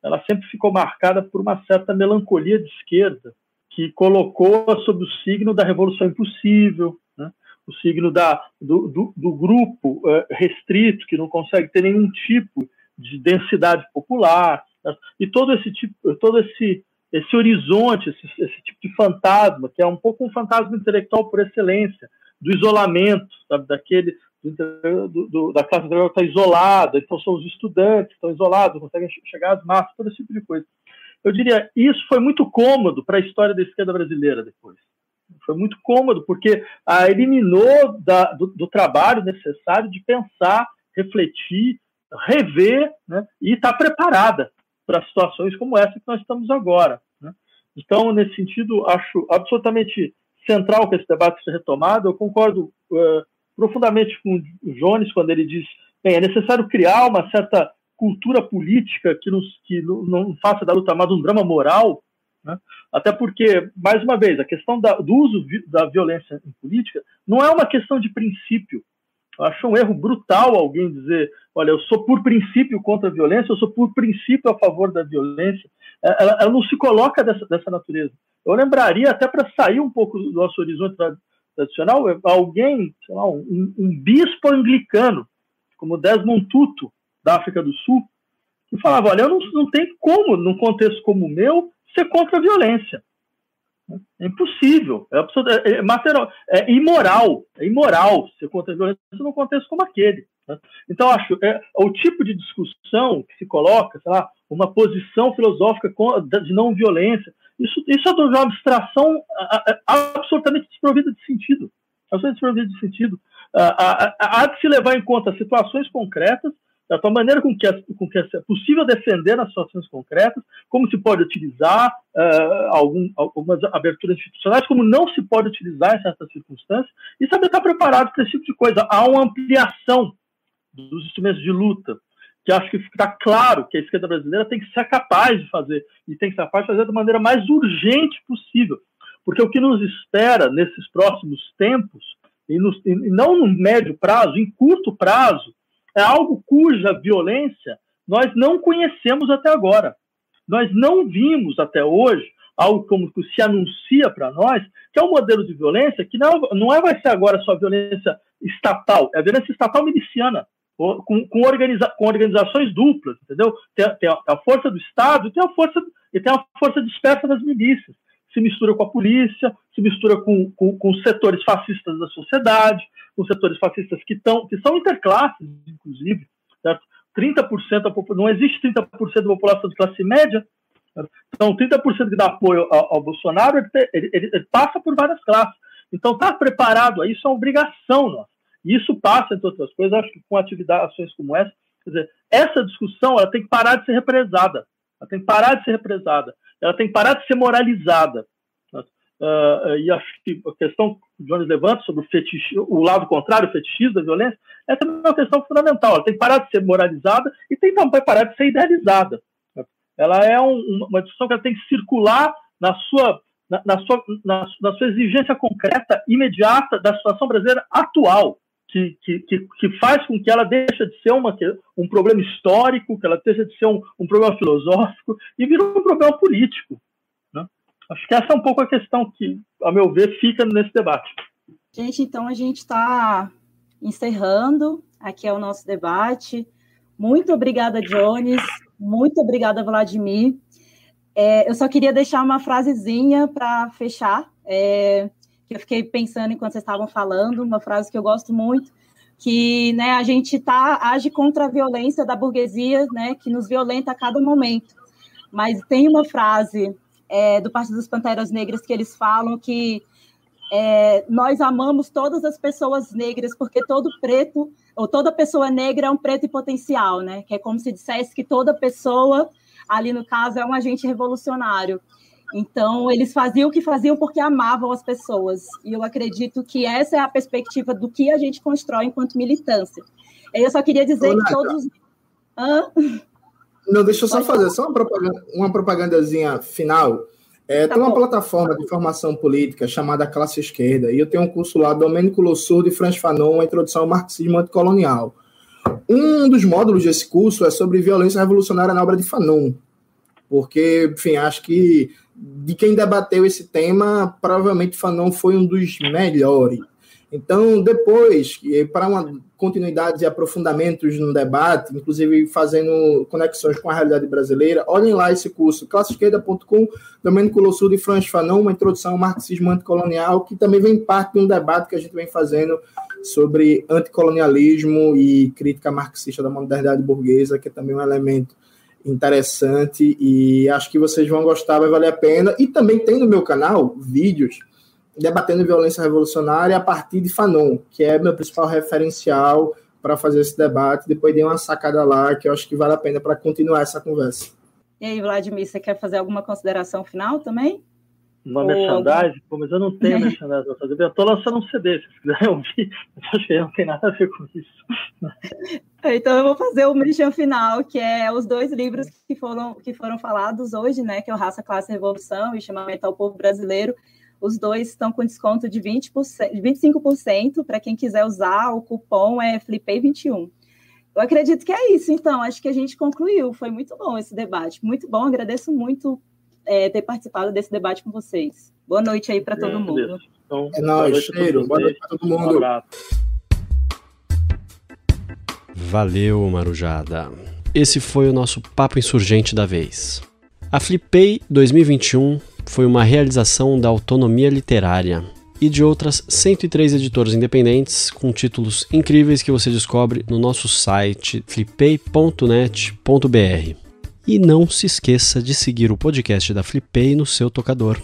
ela sempre ficou marcada por uma certa melancolia de esquerda, que colocou sob o signo da revolução impossível, né? o signo da, do, do, do grupo uh, restrito, que não consegue ter nenhum tipo de densidade popular, né? e todo esse tipo, todo esse, esse horizonte, esse, esse tipo de fantasma, que é um pouco um fantasma intelectual por excelência, do isolamento, sabe, daquele do, do, da classe intelectual está isolada, então são os estudantes que estão isolados, conseguem chegar às massas, todo esse tipo de coisa. Eu diria, isso foi muito cômodo para a história da esquerda brasileira depois. Foi muito cômodo, porque a eliminou da, do, do, trabalho necessário de pensar, refletir, rever né, e estar tá preparada para situações como essa que nós estamos agora. Né? Então, nesse sentido, acho absolutamente central que esse debate seja retomado. Eu concordo uh, profundamente com o Jones quando ele diz: bem, é necessário criar uma certa cultura política que, nos, que não faça da luta mais um drama moral, né? até porque, mais uma vez, a questão da, do uso da violência em política não é uma questão de princípio. Eu acho um erro brutal alguém dizer, olha, eu sou por princípio contra a violência, eu sou por princípio a favor da violência. É, ela, ela não se coloca dessa, dessa natureza. Eu lembraria, até para sair um pouco do nosso horizonte tradicional, alguém, sei lá, um, um bispo anglicano, como Desmond Tutu, da África do Sul, que falava: olha, eu não, não tem como, num contexto como o meu, ser contra a violência. É impossível, é, é, é, material, é imoral, é imoral ser contra a violência num contexto como aquele. Né? Então, acho é, o tipo de discussão que se coloca, sei lá, uma posição filosófica de não violência, isso, isso é uma abstração absolutamente desprovida de sentido. Absolutamente desprovida de sentido. Há de se levar em conta situações concretas da tua maneira com que, é, com que é possível defender nas situações concretas, como se pode utilizar uh, algum, algumas aberturas institucionais, como não se pode utilizar em certas circunstâncias, e saber estar preparado para esse tipo de coisa. Há uma ampliação dos instrumentos de luta, que acho que está claro que a esquerda brasileira tem que ser capaz de fazer, e tem que ser capaz de fazer da maneira mais urgente possível. Porque o que nos espera nesses próximos tempos, e, nos, e não no médio prazo, em curto prazo, é algo cuja violência nós não conhecemos até agora. Nós não vimos até hoje algo como que se anuncia para nós, que é um modelo de violência que não, não é, vai ser agora só violência estatal, é violência estatal miliciana, com, com, organiza, com organizações duplas, entendeu? Tem, tem, a, força do Estado tem a força, e tem a força dispersa das milícias. Se mistura com a polícia, se mistura com, com, com setores fascistas da sociedade, com setores fascistas que, tão, que são interclasses, inclusive, certo? 30% da não existe 30% da população de classe média, então 30% que dá apoio ao, ao Bolsonaro, ele, ele, ele, passa por várias classes. Então, estar tá preparado a isso é uma obrigação nossa. E isso passa, entre outras coisas, acho que com atividades, ações como essa, quer dizer, essa discussão ela tem que parar de ser represada, ela tem que parar de ser represada, ela tem que parar de ser moralizada. Uh, e acho que a questão que o Jones levanta sobre o, o lado contrário, o fetichismo da violência, é uma questão fundamental. Ela tem que parar de ser moralizada e tem também parar de ser idealizada. Ela é um, uma discussão que tem que circular na sua, na, na sua, na, na, sua exigência concreta, imediata da situação brasileira atual. Que, que, que, faz com que ela deixe de ser uma, um problema histórico, que ela deixe de ser um, um problema filosófico e vira um problema político. Acho que essa é um pouco a questão que, a meu ver, fica nesse debate. Gente, então a gente está encerrando aqui é o nosso debate. Muito obrigada, Jones. Muito obrigada, Vladimir. É, eu só queria deixar uma frasezinha para fechar, é, que eu fiquei pensando enquanto vocês estavam falando, uma frase que eu gosto muito, que né, a gente tá, age contra a violência da burguesia, né, que nos violenta a cada momento. Mas tem uma frase é, do Partido dos Panteras Negras que eles falam que é, nós amamos todas as pessoas negras porque todo preto ou toda pessoa negra é um preto em potencial, né? Que é como se dissesse que toda pessoa ali no caso é um agente revolucionário. Então eles faziam o que faziam porque amavam as pessoas e eu acredito que essa é a perspectiva do que a gente constrói enquanto militância. Eu só queria dizer Olá, que todos Hã? Não, deixa eu só fazer só uma, propaganda, uma propagandazinha final. É, tá tem uma bom. plataforma de formação política chamada Classe Esquerda, e eu tenho um curso lá, Domênico Lossurdo e Franz Fanon, uma introdução ao marxismo anticolonial. Um dos módulos desse curso é sobre violência revolucionária na obra de Fanon. porque, enfim, acho que de quem debateu esse tema, provavelmente Fanon foi um dos melhores. Então, depois, para uma continuidade e aprofundamentos no debate, inclusive fazendo conexões com a realidade brasileira, olhem lá esse curso, classeesquerda.com, Domênico Lossuro e Franz Fanon, uma introdução ao marxismo anticolonial, que também vem parte de um debate que a gente vem fazendo sobre anticolonialismo e crítica marxista da modernidade burguesa, que é também um elemento interessante e acho que vocês vão gostar, vai valer a pena. E também tem no meu canal vídeos debatendo violência revolucionária a partir de Fanon, que é meu principal referencial para fazer esse debate. Depois dei uma sacada lá que eu acho que vale a pena para continuar essa conversa. E aí, Vladimir, você quer fazer alguma consideração final também? Uma merchandising? Pô, mas eu não tenho merchandising para fazer. Eu estou lançando um CD, se quiserem ouvir. Acho que não tem nada a ver com isso. Então eu vou fazer o merchan final, que é os dois livros que foram, que foram falados hoje, né? Que é o Raça, Classe e Revolução e Chamamento ao Povo Brasileiro. Os dois estão com desconto de 20%, 25% para quem quiser usar. O cupom é FLIPEI21. Eu acredito que é isso, então. Acho que a gente concluiu. Foi muito bom esse debate. Muito bom. Agradeço muito é, ter participado desse debate com vocês. Boa noite aí para todo mundo. Então, é nóis, cheiro. Boa noite para todo mundo. Um Valeu, Marujada. Esse foi o nosso Papo Insurgente da vez. A Flipei 2021 foi uma realização da autonomia literária e de outras 103 editoras independentes com títulos incríveis que você descobre no nosso site flipei.net.br. E não se esqueça de seguir o podcast da Flipei no seu tocador.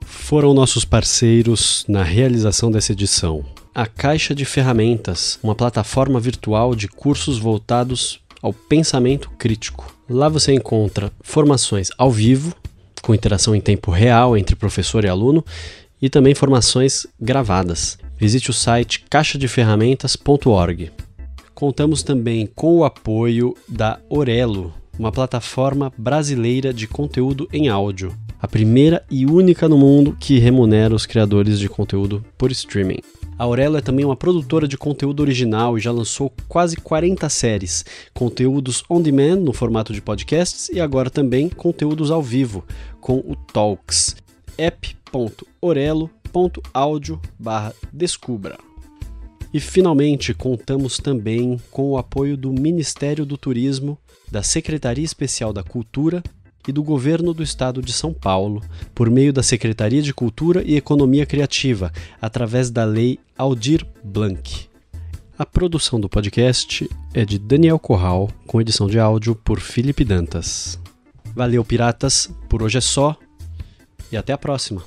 Foram nossos parceiros na realização dessa edição. A Caixa de Ferramentas, uma plataforma virtual de cursos voltados ao pensamento crítico. Lá você encontra formações ao vivo, com interação em tempo real entre professor e aluno, e também formações gravadas. Visite o site caixadeferramentas.org. Contamos também com o apoio da Orelo, uma plataforma brasileira de conteúdo em áudio, a primeira e única no mundo que remunera os criadores de conteúdo por streaming. A Aurelo é também uma produtora de conteúdo original e já lançou quase 40 séries, conteúdos on demand no formato de podcasts e agora também conteúdos ao vivo com o Talks. app.orelo.audio/descubra. E finalmente contamos também com o apoio do Ministério do Turismo, da Secretaria Especial da Cultura e do Governo do Estado de São Paulo, por meio da Secretaria de Cultura e Economia Criativa, através da Lei Aldir Blanc. A produção do podcast é de Daniel Corral, com edição de áudio por Felipe Dantas. Valeu, piratas, por hoje é só e até a próxima!